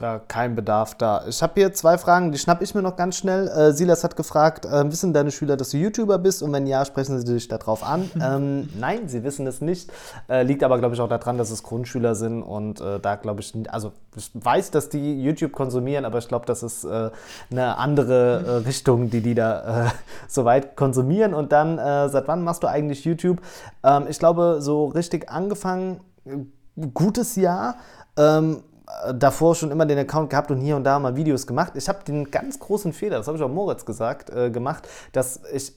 Ja kein Bedarf da. Ich habe hier zwei Fragen, die schnapp ich mir noch ganz schnell. Äh, Silas hat gefragt, äh, wissen deine Schüler, dass du YouTuber bist? Und wenn ja, sprechen sie dich darauf an? ähm, nein, sie wissen es nicht. Äh, liegt aber, glaube ich, auch daran, dass es Grundschüler sind. Und äh, da, glaube ich, also ich weiß, dass die YouTube konsumieren, aber ich glaube, das ist äh, eine andere äh, Richtung, die die da so weit konsumieren. Und dann, seit wann machst du eigentlich YouTube? Ähm, ich glaube, so richtig angefangen, gutes Jahr. Ähm, davor schon immer den Account gehabt und hier und da mal Videos gemacht. Ich habe den ganz großen Fehler, das habe ich auch Moritz gesagt, äh, gemacht, dass ich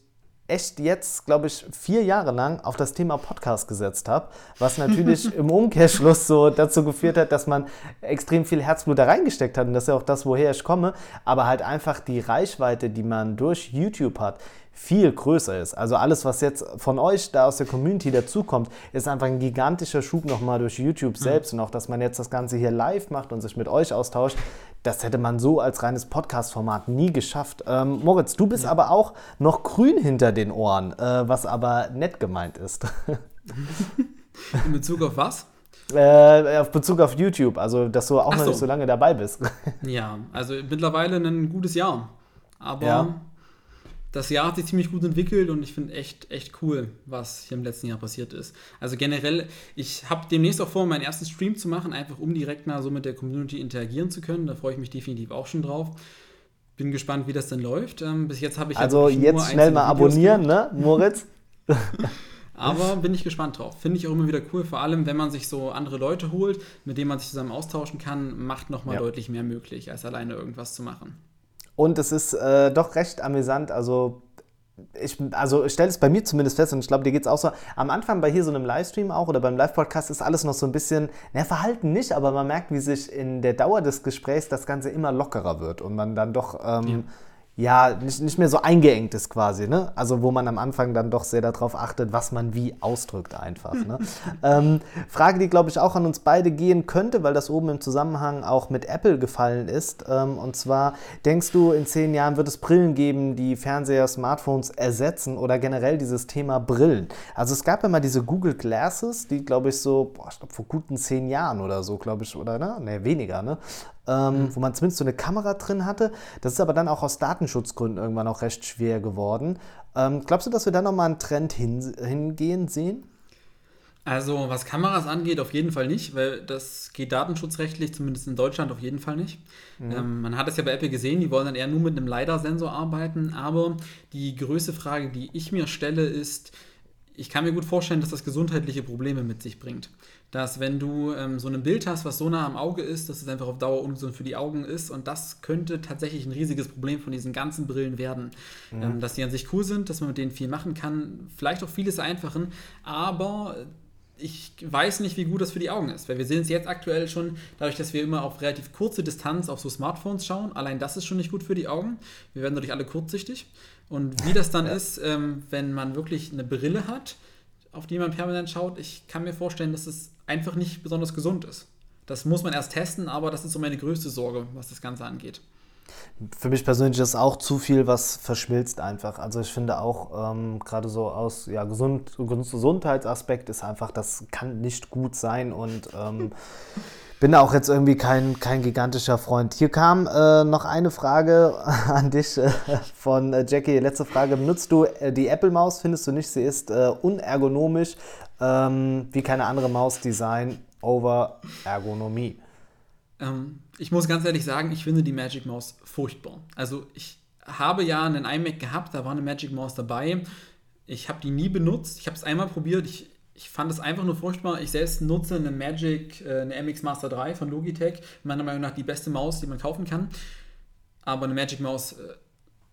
echt jetzt, glaube ich, vier Jahre lang auf das Thema Podcast gesetzt habe, was natürlich im Umkehrschluss so dazu geführt hat, dass man extrem viel Herzblut da reingesteckt hat und das ist ja auch das, woher ich komme, aber halt einfach die Reichweite, die man durch YouTube hat, viel größer ist. Also alles, was jetzt von euch da aus der Community dazukommt, ist einfach ein gigantischer Schub nochmal durch YouTube mhm. selbst mhm. und auch, dass man jetzt das Ganze hier live macht und sich mit euch austauscht, das hätte man so als reines Podcast-Format nie geschafft. Ähm, Moritz, du bist ja. aber auch noch grün hinter den Ohren, äh, was aber nett gemeint ist. In Bezug auf was? Äh, auf Bezug auf YouTube, also dass du auch Ach noch nicht so lange dabei bist. Ja, also mittlerweile ein gutes Jahr. Aber ja das Jahr hat sich ziemlich gut entwickelt und ich finde echt, echt cool, was hier im letzten Jahr passiert ist. Also generell, ich habe demnächst auch vor, meinen ersten Stream zu machen, einfach um direkt mal so mit der Community interagieren zu können. Da freue ich mich definitiv auch schon drauf. Bin gespannt, wie das denn läuft. Ähm, bis jetzt habe ich also jetzt schnell mal abonnieren, ne, Moritz? Aber bin ich gespannt drauf. Finde ich auch immer wieder cool, vor allem wenn man sich so andere Leute holt, mit denen man sich zusammen austauschen kann, macht nochmal ja. deutlich mehr möglich, als alleine irgendwas zu machen. Und es ist äh, doch recht amüsant. Also ich, also ich stelle es bei mir zumindest fest und ich glaube, dir geht es auch so. Am Anfang bei hier so einem Livestream auch oder beim Live-Podcast ist alles noch so ein bisschen, naja, verhalten nicht, aber man merkt, wie sich in der Dauer des Gesprächs das Ganze immer lockerer wird und man dann doch ähm, ja ja, nicht, nicht mehr so eingeengt ist quasi, ne? Also wo man am Anfang dann doch sehr darauf achtet, was man wie ausdrückt einfach. Ne? ähm, Frage, die glaube ich auch an uns beide gehen könnte, weil das oben im Zusammenhang auch mit Apple gefallen ist. Ähm, und zwar, denkst du, in zehn Jahren wird es Brillen geben, die Fernseher, Smartphones ersetzen oder generell dieses Thema Brillen? Also es gab ja mal diese Google Glasses, die glaube ich so, boah, ich glaube vor guten zehn Jahren oder so, glaube ich, oder ne? Ne, weniger, ne? Ähm, mhm. wo man zumindest so eine Kamera drin hatte. Das ist aber dann auch aus Datenschutzgründen irgendwann auch recht schwer geworden. Ähm, glaubst du, dass wir da nochmal einen Trend hin, hingehen sehen? Also, was Kameras angeht, auf jeden Fall nicht, weil das geht datenschutzrechtlich, zumindest in Deutschland, auf jeden Fall nicht. Mhm. Ähm, man hat es ja bei Apple gesehen, die wollen dann eher nur mit einem LiDAR-Sensor arbeiten, aber die größte Frage, die ich mir stelle, ist, ich kann mir gut vorstellen, dass das gesundheitliche Probleme mit sich bringt. Dass wenn du ähm, so ein Bild hast, was so nah am Auge ist, dass es einfach auf Dauer ungesund für die Augen ist und das könnte tatsächlich ein riesiges Problem von diesen ganzen Brillen werden. Mhm. Ähm, dass die an sich cool sind, dass man mit denen viel machen kann, vielleicht auch vieles vereinfachen, aber ich weiß nicht, wie gut das für die Augen ist, weil wir sehen es jetzt aktuell schon, dadurch, dass wir immer auf relativ kurze Distanz auf so Smartphones schauen. Allein das ist schon nicht gut für die Augen. Wir werden dadurch alle kurzsichtig. Und wie das dann ja. ist, ähm, wenn man wirklich eine Brille hat, auf die man permanent schaut, ich kann mir vorstellen, dass es einfach nicht besonders gesund ist. Das muss man erst testen, aber das ist so meine größte Sorge, was das Ganze angeht. Für mich persönlich ist auch zu viel, was verschmilzt einfach. Also ich finde auch, ähm, gerade so aus ja, Gesund Gesundheitsaspekt ist einfach, das kann nicht gut sein und ähm, bin auch jetzt irgendwie kein, kein gigantischer Freund. Hier kam äh, noch eine Frage an dich äh, von äh, Jackie. Letzte Frage. Benutzt du äh, die Apple-Maus? Findest du nicht, sie ist äh, unergonomisch ähm, wie keine andere Maus? Design over Ergonomie. Ähm, ich muss ganz ehrlich sagen, ich finde die Magic Mouse furchtbar. Also ich habe ja einen iMac gehabt, da war eine Magic Mouse dabei. Ich habe die nie benutzt. Ich habe es einmal probiert. Ich, ich fand es einfach nur furchtbar. Ich selbst nutze eine Magic, äh, eine MX Master 3 von Logitech. Meiner Meinung nach die beste Maus, die man kaufen kann. Aber eine Magic Maus äh,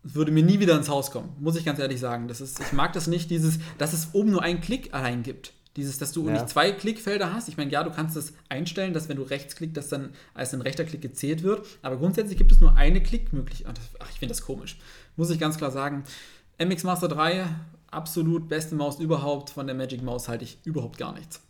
würde mir nie wieder ins Haus kommen, muss ich ganz ehrlich sagen. Das ist, ich mag das nicht, dieses, dass es oben nur einen Klick allein gibt. Dieses, dass du ja. nicht zwei Klickfelder hast. Ich meine, ja, du kannst das einstellen, dass wenn du rechts klickst, das dann als ein rechter Klick gezählt wird. Aber grundsätzlich gibt es nur eine Klickmöglichkeit. Ach, ich finde das komisch. Muss ich ganz klar sagen. MX Master 3, absolut beste Maus überhaupt. Von der Magic Maus halte ich überhaupt gar nichts.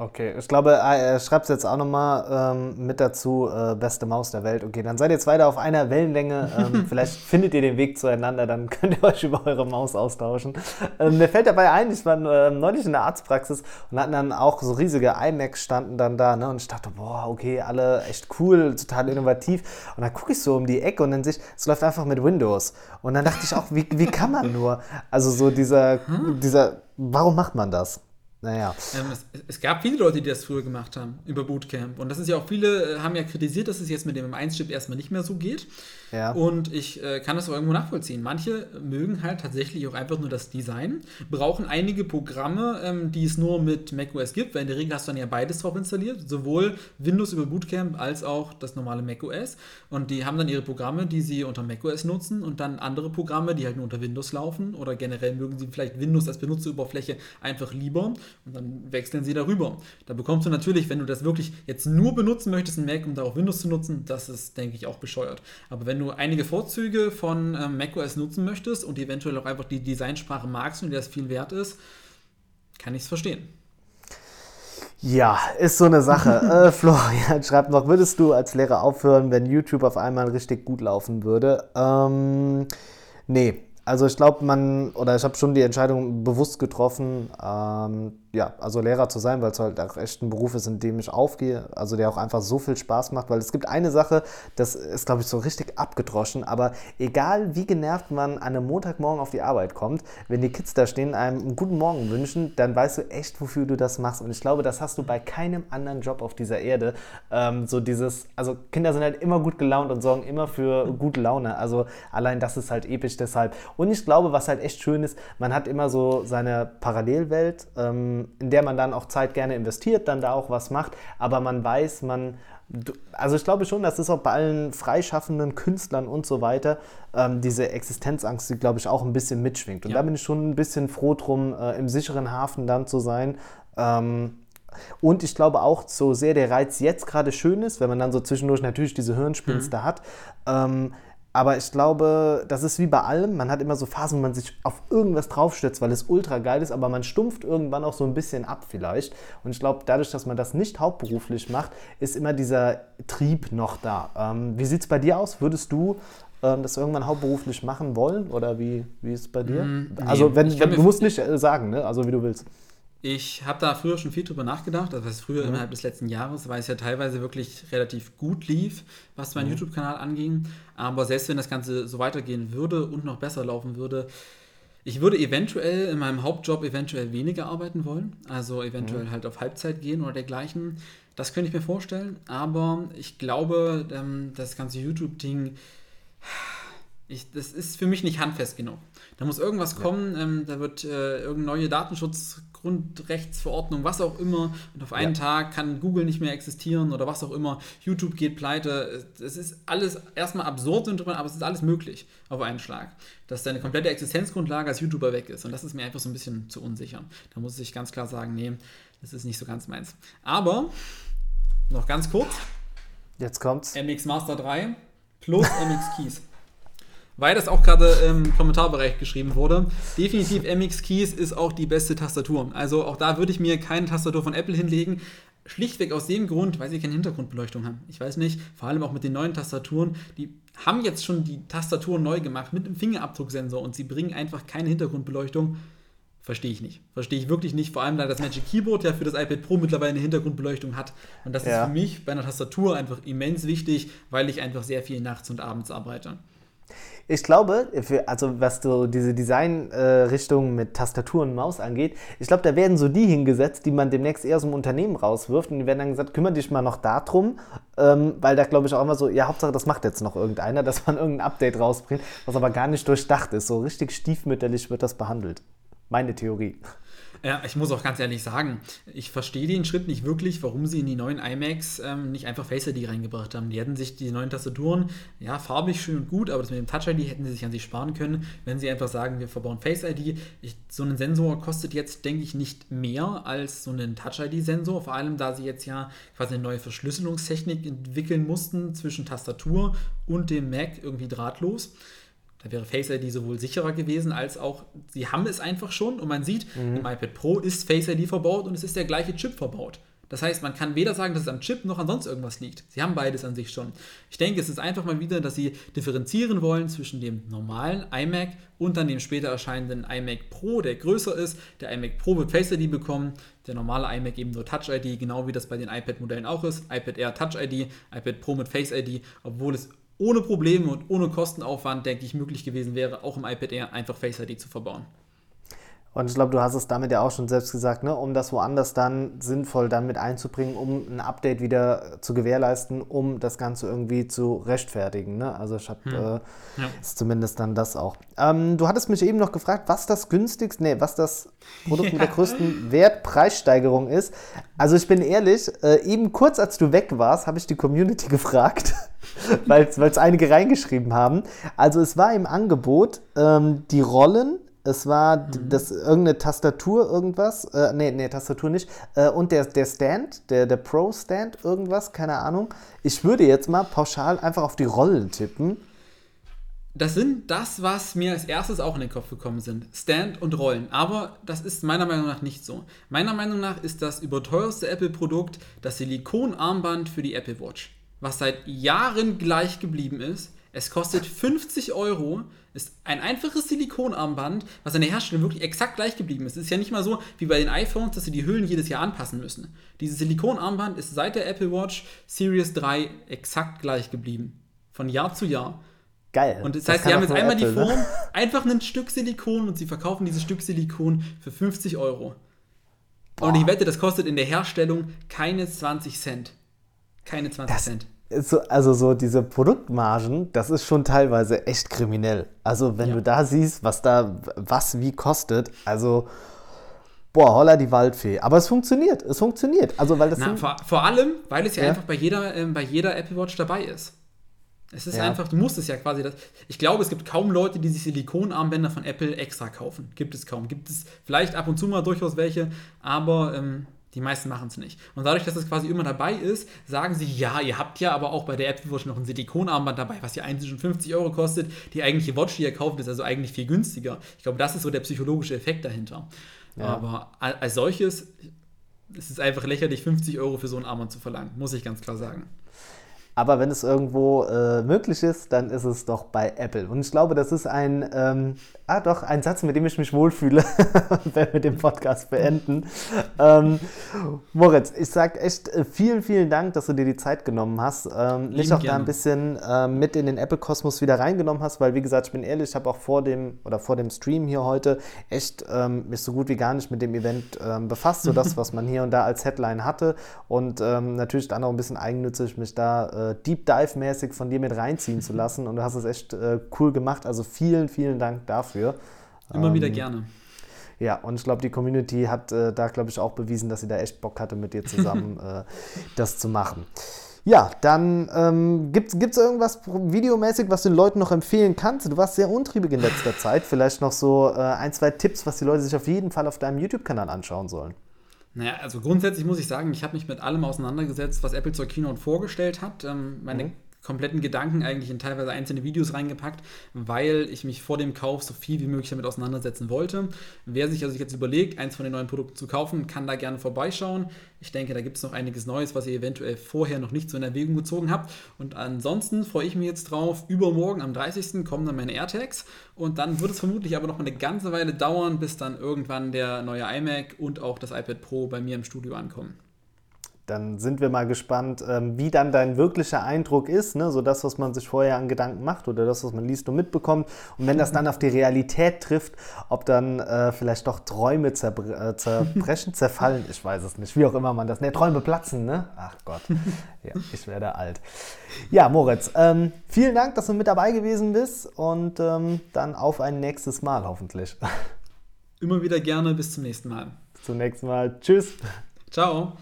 Okay, ich glaube, er schreibt es jetzt auch nochmal ähm, mit dazu, äh, beste Maus der Welt. Okay, dann seid ihr jetzt weiter auf einer Wellenlänge. Ähm, vielleicht findet ihr den Weg zueinander, dann könnt ihr euch über eure Maus austauschen. Ähm, mir fällt dabei ein, ich war äh, neulich in der Arztpraxis und hatten dann auch so riesige iMacs standen dann da. Ne? Und ich dachte, boah, okay, alle echt cool, total innovativ. Und dann gucke ich so um die Ecke und dann sehe ich, es läuft einfach mit Windows. Und dann dachte ich auch, wie, wie kann man nur? Also so dieser, hm? dieser, warum macht man das? Naja. Ähm, es, es, gab viele Leute, die das früher gemacht haben, über Bootcamp. Und das ist ja auch, viele äh, haben ja kritisiert, dass es jetzt mit dem M1-Chip erstmal nicht mehr so geht. Ja. Und ich äh, kann das auch irgendwo nachvollziehen. Manche mögen halt tatsächlich auch einfach nur das Design, brauchen einige Programme, ähm, die es nur mit macOS gibt, weil in der Regel hast du dann ja beides drauf installiert, sowohl Windows über Bootcamp als auch das normale macOS. Und die haben dann ihre Programme, die sie unter macOS nutzen und dann andere Programme, die halt nur unter Windows laufen oder generell mögen sie vielleicht Windows als Benutzeroberfläche einfach lieber und dann wechseln sie darüber. Da bekommst du natürlich, wenn du das wirklich jetzt nur benutzen möchtest, ein Mac, um darauf Windows zu nutzen, das ist, denke ich, auch bescheuert. Aber wenn du einige Vorzüge von ähm, macOS nutzen möchtest und eventuell auch einfach die Designsprache magst und dir das viel wert ist, kann ich es verstehen. Ja, ist so eine Sache. äh, Florian schreibt noch, würdest du als Lehrer aufhören, wenn YouTube auf einmal richtig gut laufen würde? Ähm, nee, also ich glaube, man, oder ich habe schon die Entscheidung bewusst getroffen, ähm, ja, also Lehrer zu sein, weil es halt auch echt ein Beruf ist, in dem ich aufgehe, also der auch einfach so viel Spaß macht, weil es gibt eine Sache, das ist, glaube ich, so richtig abgedroschen, aber egal wie genervt man an einem Montagmorgen auf die Arbeit kommt, wenn die Kids da stehen, einem einen guten Morgen wünschen, dann weißt du echt, wofür du das machst. Und ich glaube, das hast du bei keinem anderen Job auf dieser Erde, ähm, so dieses, also Kinder sind halt immer gut gelaunt und sorgen immer für gute Laune, also allein das ist halt episch deshalb. Und ich glaube, was halt echt schön ist, man hat immer so seine Parallelwelt, ähm, in der man dann auch Zeit gerne investiert, dann da auch was macht, aber man weiß, man, also ich glaube schon, das ist auch bei allen freischaffenden Künstlern und so weiter, ähm, diese Existenzangst, die glaube ich auch ein bisschen mitschwingt. Und ja. da bin ich schon ein bisschen froh drum, äh, im sicheren Hafen dann zu sein. Ähm, und ich glaube auch, so sehr der Reiz jetzt gerade schön ist, wenn man dann so zwischendurch natürlich diese Hirnspinste mhm. hat, ähm, aber ich glaube, das ist wie bei allem. Man hat immer so Phasen, wo man sich auf irgendwas draufstürzt, weil es ultra geil ist, aber man stumpft irgendwann auch so ein bisschen ab vielleicht. Und ich glaube, dadurch, dass man das nicht hauptberuflich macht, ist immer dieser Trieb noch da. Ähm, wie sieht es bei dir aus? Würdest du ähm, das irgendwann hauptberuflich machen wollen? Oder wie, wie ist es bei dir? Mm, nee. Also, wenn, wenn du musst nicht äh, sagen, ne? also wie du willst. Ich habe da früher schon viel drüber nachgedacht, also was früher mhm. innerhalb des letzten Jahres, weil es ja teilweise wirklich relativ gut lief, was meinen mhm. YouTube-Kanal anging. Aber selbst wenn das Ganze so weitergehen würde und noch besser laufen würde, ich würde eventuell in meinem Hauptjob eventuell weniger arbeiten wollen, also eventuell mhm. halt auf Halbzeit gehen oder dergleichen. Das könnte ich mir vorstellen, aber ich glaube, ähm, das ganze YouTube-Ding Ich, das ist für mich nicht handfest genug. Da muss irgendwas ja. kommen, ähm, da wird äh, irgendeine neue Datenschutzgrundrechtsverordnung, was auch immer, und auf einen ja. Tag kann Google nicht mehr existieren oder was auch immer, YouTube geht pleite. Es ist alles erstmal absurd, aber es ist alles möglich auf einen Schlag. Dass deine komplette Existenzgrundlage als YouTuber weg ist. Und das ist mir einfach so ein bisschen zu unsicher. Da muss ich ganz klar sagen, nee, das ist nicht so ganz meins. Aber, noch ganz kurz. Jetzt kommt's. MX Master 3 plus MX Keys weil das auch gerade im Kommentarbereich geschrieben wurde. Definitiv MX Keys ist auch die beste Tastatur. Also auch da würde ich mir keine Tastatur von Apple hinlegen. Schlichtweg aus dem Grund, weil sie keine Hintergrundbeleuchtung haben. Ich weiß nicht, vor allem auch mit den neuen Tastaturen, die haben jetzt schon die Tastatur neu gemacht mit einem Fingerabdrucksensor und sie bringen einfach keine Hintergrundbeleuchtung. Verstehe ich nicht. Verstehe ich wirklich nicht. Vor allem, da das Magic Keyboard ja für das iPad Pro mittlerweile eine Hintergrundbeleuchtung hat. Und das ja. ist für mich bei einer Tastatur einfach immens wichtig, weil ich einfach sehr viel nachts und abends arbeite. Ich glaube, für, also was so diese Designrichtung äh, mit Tastatur und Maus angeht, ich glaube, da werden so die hingesetzt, die man demnächst eher aus dem Unternehmen rauswirft und die werden dann gesagt, kümmere dich mal noch darum, ähm, weil da glaube ich auch immer so, ja, Hauptsache, das macht jetzt noch irgendeiner, dass man irgendein Update rausbringt, was aber gar nicht durchdacht ist. So richtig stiefmütterlich wird das behandelt. Meine Theorie. Ja, ich muss auch ganz ehrlich sagen, ich verstehe den Schritt nicht wirklich, warum sie in die neuen iMacs ähm, nicht einfach Face ID reingebracht haben. Die hätten sich die neuen Tastaturen, ja, farbig schön und gut, aber das mit dem Touch ID hätten sie sich an sich sparen können, wenn sie einfach sagen, wir verbauen Face ID. Ich, so ein Sensor kostet jetzt, denke ich, nicht mehr als so ein Touch ID-Sensor, vor allem da sie jetzt ja quasi eine neue Verschlüsselungstechnik entwickeln mussten zwischen Tastatur und dem Mac irgendwie drahtlos. Da wäre Face ID sowohl sicherer gewesen, als auch, sie haben es einfach schon und man sieht, mhm. im iPad Pro ist Face ID verbaut und es ist der gleiche Chip verbaut. Das heißt, man kann weder sagen, dass es am Chip noch an sonst irgendwas liegt. Sie haben beides an sich schon. Ich denke, es ist einfach mal wieder, dass sie differenzieren wollen zwischen dem normalen iMac und dann dem später erscheinenden iMac Pro, der größer ist. Der iMac Pro wird Face ID bekommen, der normale iMac eben nur Touch ID, genau wie das bei den iPad-Modellen auch ist. iPad Air Touch ID, iPad Pro mit Face ID, obwohl es ohne Probleme und ohne Kostenaufwand, denke ich, möglich gewesen wäre, auch im iPad Air einfach Face ID zu verbauen. Und ich glaube, du hast es damit ja auch schon selbst gesagt, ne? um das woanders dann sinnvoll dann mit einzubringen, um ein Update wieder zu gewährleisten, um das Ganze irgendwie zu rechtfertigen. Ne? Also ich habe hm. äh, ja. zumindest dann das auch. Ähm, du hattest mich eben noch gefragt, was das günstigste, nee, was das Produkt ja. mit der größten Wertpreissteigerung ist. Also ich bin ehrlich, äh, eben kurz als du weg warst, habe ich die Community gefragt, weil es einige reingeschrieben haben. Also es war im Angebot ähm, die Rollen es war mhm. das, irgendeine Tastatur, irgendwas. Äh, nee, nee, Tastatur nicht. Äh, und der, der Stand, der, der Pro-Stand, irgendwas, keine Ahnung. Ich würde jetzt mal pauschal einfach auf die Rollen tippen. Das sind das, was mir als erstes auch in den Kopf gekommen sind. Stand und Rollen. Aber das ist meiner Meinung nach nicht so. Meiner Meinung nach ist das überteuerste Apple-Produkt das Silikonarmband für die Apple Watch. Was seit Jahren gleich geblieben ist. Es kostet 50 Euro ist ein einfaches Silikonarmband, was an der Herstellung wirklich exakt gleich geblieben ist. Es ist ja nicht mal so wie bei den iPhones, dass sie die Hüllen jedes Jahr anpassen müssen. Dieses Silikonarmband ist seit der Apple Watch Series 3 exakt gleich geblieben. Von Jahr zu Jahr. Geil. Und das, das heißt, sie haben jetzt einmal Apple, die ne? Form, ne? einfach ein Stück Silikon und sie verkaufen dieses Stück Silikon für 50 Euro. Boah. Und ich wette, das kostet in der Herstellung keine 20 Cent. Keine 20 das, Cent so, also so diese Produktmargen, das ist schon teilweise echt kriminell. Also wenn ja. du da siehst, was da was wie kostet, also boah, holla die Waldfee. Aber es funktioniert, es funktioniert. Also weil das Na, vor, vor, allem, weil es ja, ja. einfach bei jeder, äh, bei jeder Apple Watch dabei ist. Es ist ja. einfach, du musst es ja quasi. Das, ich glaube, es gibt kaum Leute, die sich Silikonarmbänder von Apple extra kaufen. Gibt es kaum. Gibt es vielleicht ab und zu mal durchaus welche, aber ähm, die meisten machen es nicht. Und dadurch, dass es quasi immer dabei ist, sagen sie, ja, ihr habt ja aber auch bei der Apple Watch noch ein Silikonarmband dabei, was ja eigentlich schon 50 Euro kostet. Die eigentliche Watch, die ihr kauft, ist also eigentlich viel günstiger. Ich glaube, das ist so der psychologische Effekt dahinter. Ja. Aber als solches ist es einfach lächerlich, 50 Euro für so ein Armband zu verlangen, muss ich ganz klar sagen. Aber wenn es irgendwo äh, möglich ist, dann ist es doch bei Apple. Und ich glaube, das ist ein, ähm, ah doch, ein Satz, mit dem ich mich wohlfühle, wenn wir den Podcast beenden. Ähm, Moritz, ich sage echt äh, vielen, vielen Dank, dass du dir die Zeit genommen hast. Ähm, mich auch gerne. da ein bisschen äh, mit in den Apple-Kosmos wieder reingenommen hast, weil wie gesagt, ich bin ehrlich, ich habe auch vor dem oder vor dem Stream hier heute echt ähm, mich so gut wie gar nicht mit dem Event ähm, befasst, so das, was man hier und da als Headline hatte. Und ähm, natürlich dann auch ein bisschen eigennützig mich da äh, äh, Deep Dive-mäßig von dir mit reinziehen zu lassen. Und du hast es echt äh, cool gemacht. Also vielen, vielen Dank dafür. Immer ähm, wieder gerne. Ja, und ich glaube, die Community hat äh, da, glaube ich, auch bewiesen, dass sie da echt Bock hatte, mit dir zusammen äh, das zu machen. Ja, dann ähm, gibt es irgendwas videomäßig, was du den Leuten noch empfehlen kannst? Du warst sehr untriebig in letzter Zeit. Vielleicht noch so äh, ein, zwei Tipps, was die Leute sich auf jeden Fall auf deinem YouTube-Kanal anschauen sollen. Naja, also grundsätzlich muss ich sagen, ich habe mich mit allem auseinandergesetzt, was Apple zur Keynote vorgestellt hat. Ähm, meine mhm kompletten Gedanken eigentlich in teilweise einzelne Videos reingepackt, weil ich mich vor dem Kauf so viel wie möglich damit auseinandersetzen wollte. Wer sich also jetzt überlegt, eins von den neuen Produkten zu kaufen, kann da gerne vorbeischauen. Ich denke, da gibt es noch einiges Neues, was ihr eventuell vorher noch nicht so in Erwägung gezogen habt. Und ansonsten freue ich mich jetzt drauf. Übermorgen am 30. kommen dann meine AirTags und dann wird es vermutlich aber noch eine ganze Weile dauern, bis dann irgendwann der neue iMac und auch das iPad Pro bei mir im Studio ankommen. Dann sind wir mal gespannt, ähm, wie dann dein wirklicher Eindruck ist, ne? so das, was man sich vorher an Gedanken macht oder das, was man liest und mitbekommt. Und wenn das dann auf die Realität trifft, ob dann äh, vielleicht doch Träume äh, zerbrechen, zerfallen, ich weiß es nicht, wie auch immer man das, ne, Träume platzen, ne? Ach Gott, ja, ich werde alt. Ja, Moritz, ähm, vielen Dank, dass du mit dabei gewesen bist und ähm, dann auf ein nächstes Mal hoffentlich. Immer wieder gerne, bis zum nächsten Mal. Bis zum nächsten Mal. Tschüss. Ciao.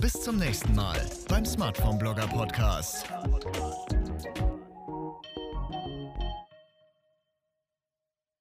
Bis zum nächsten Mal beim Smartphone Blogger Podcast.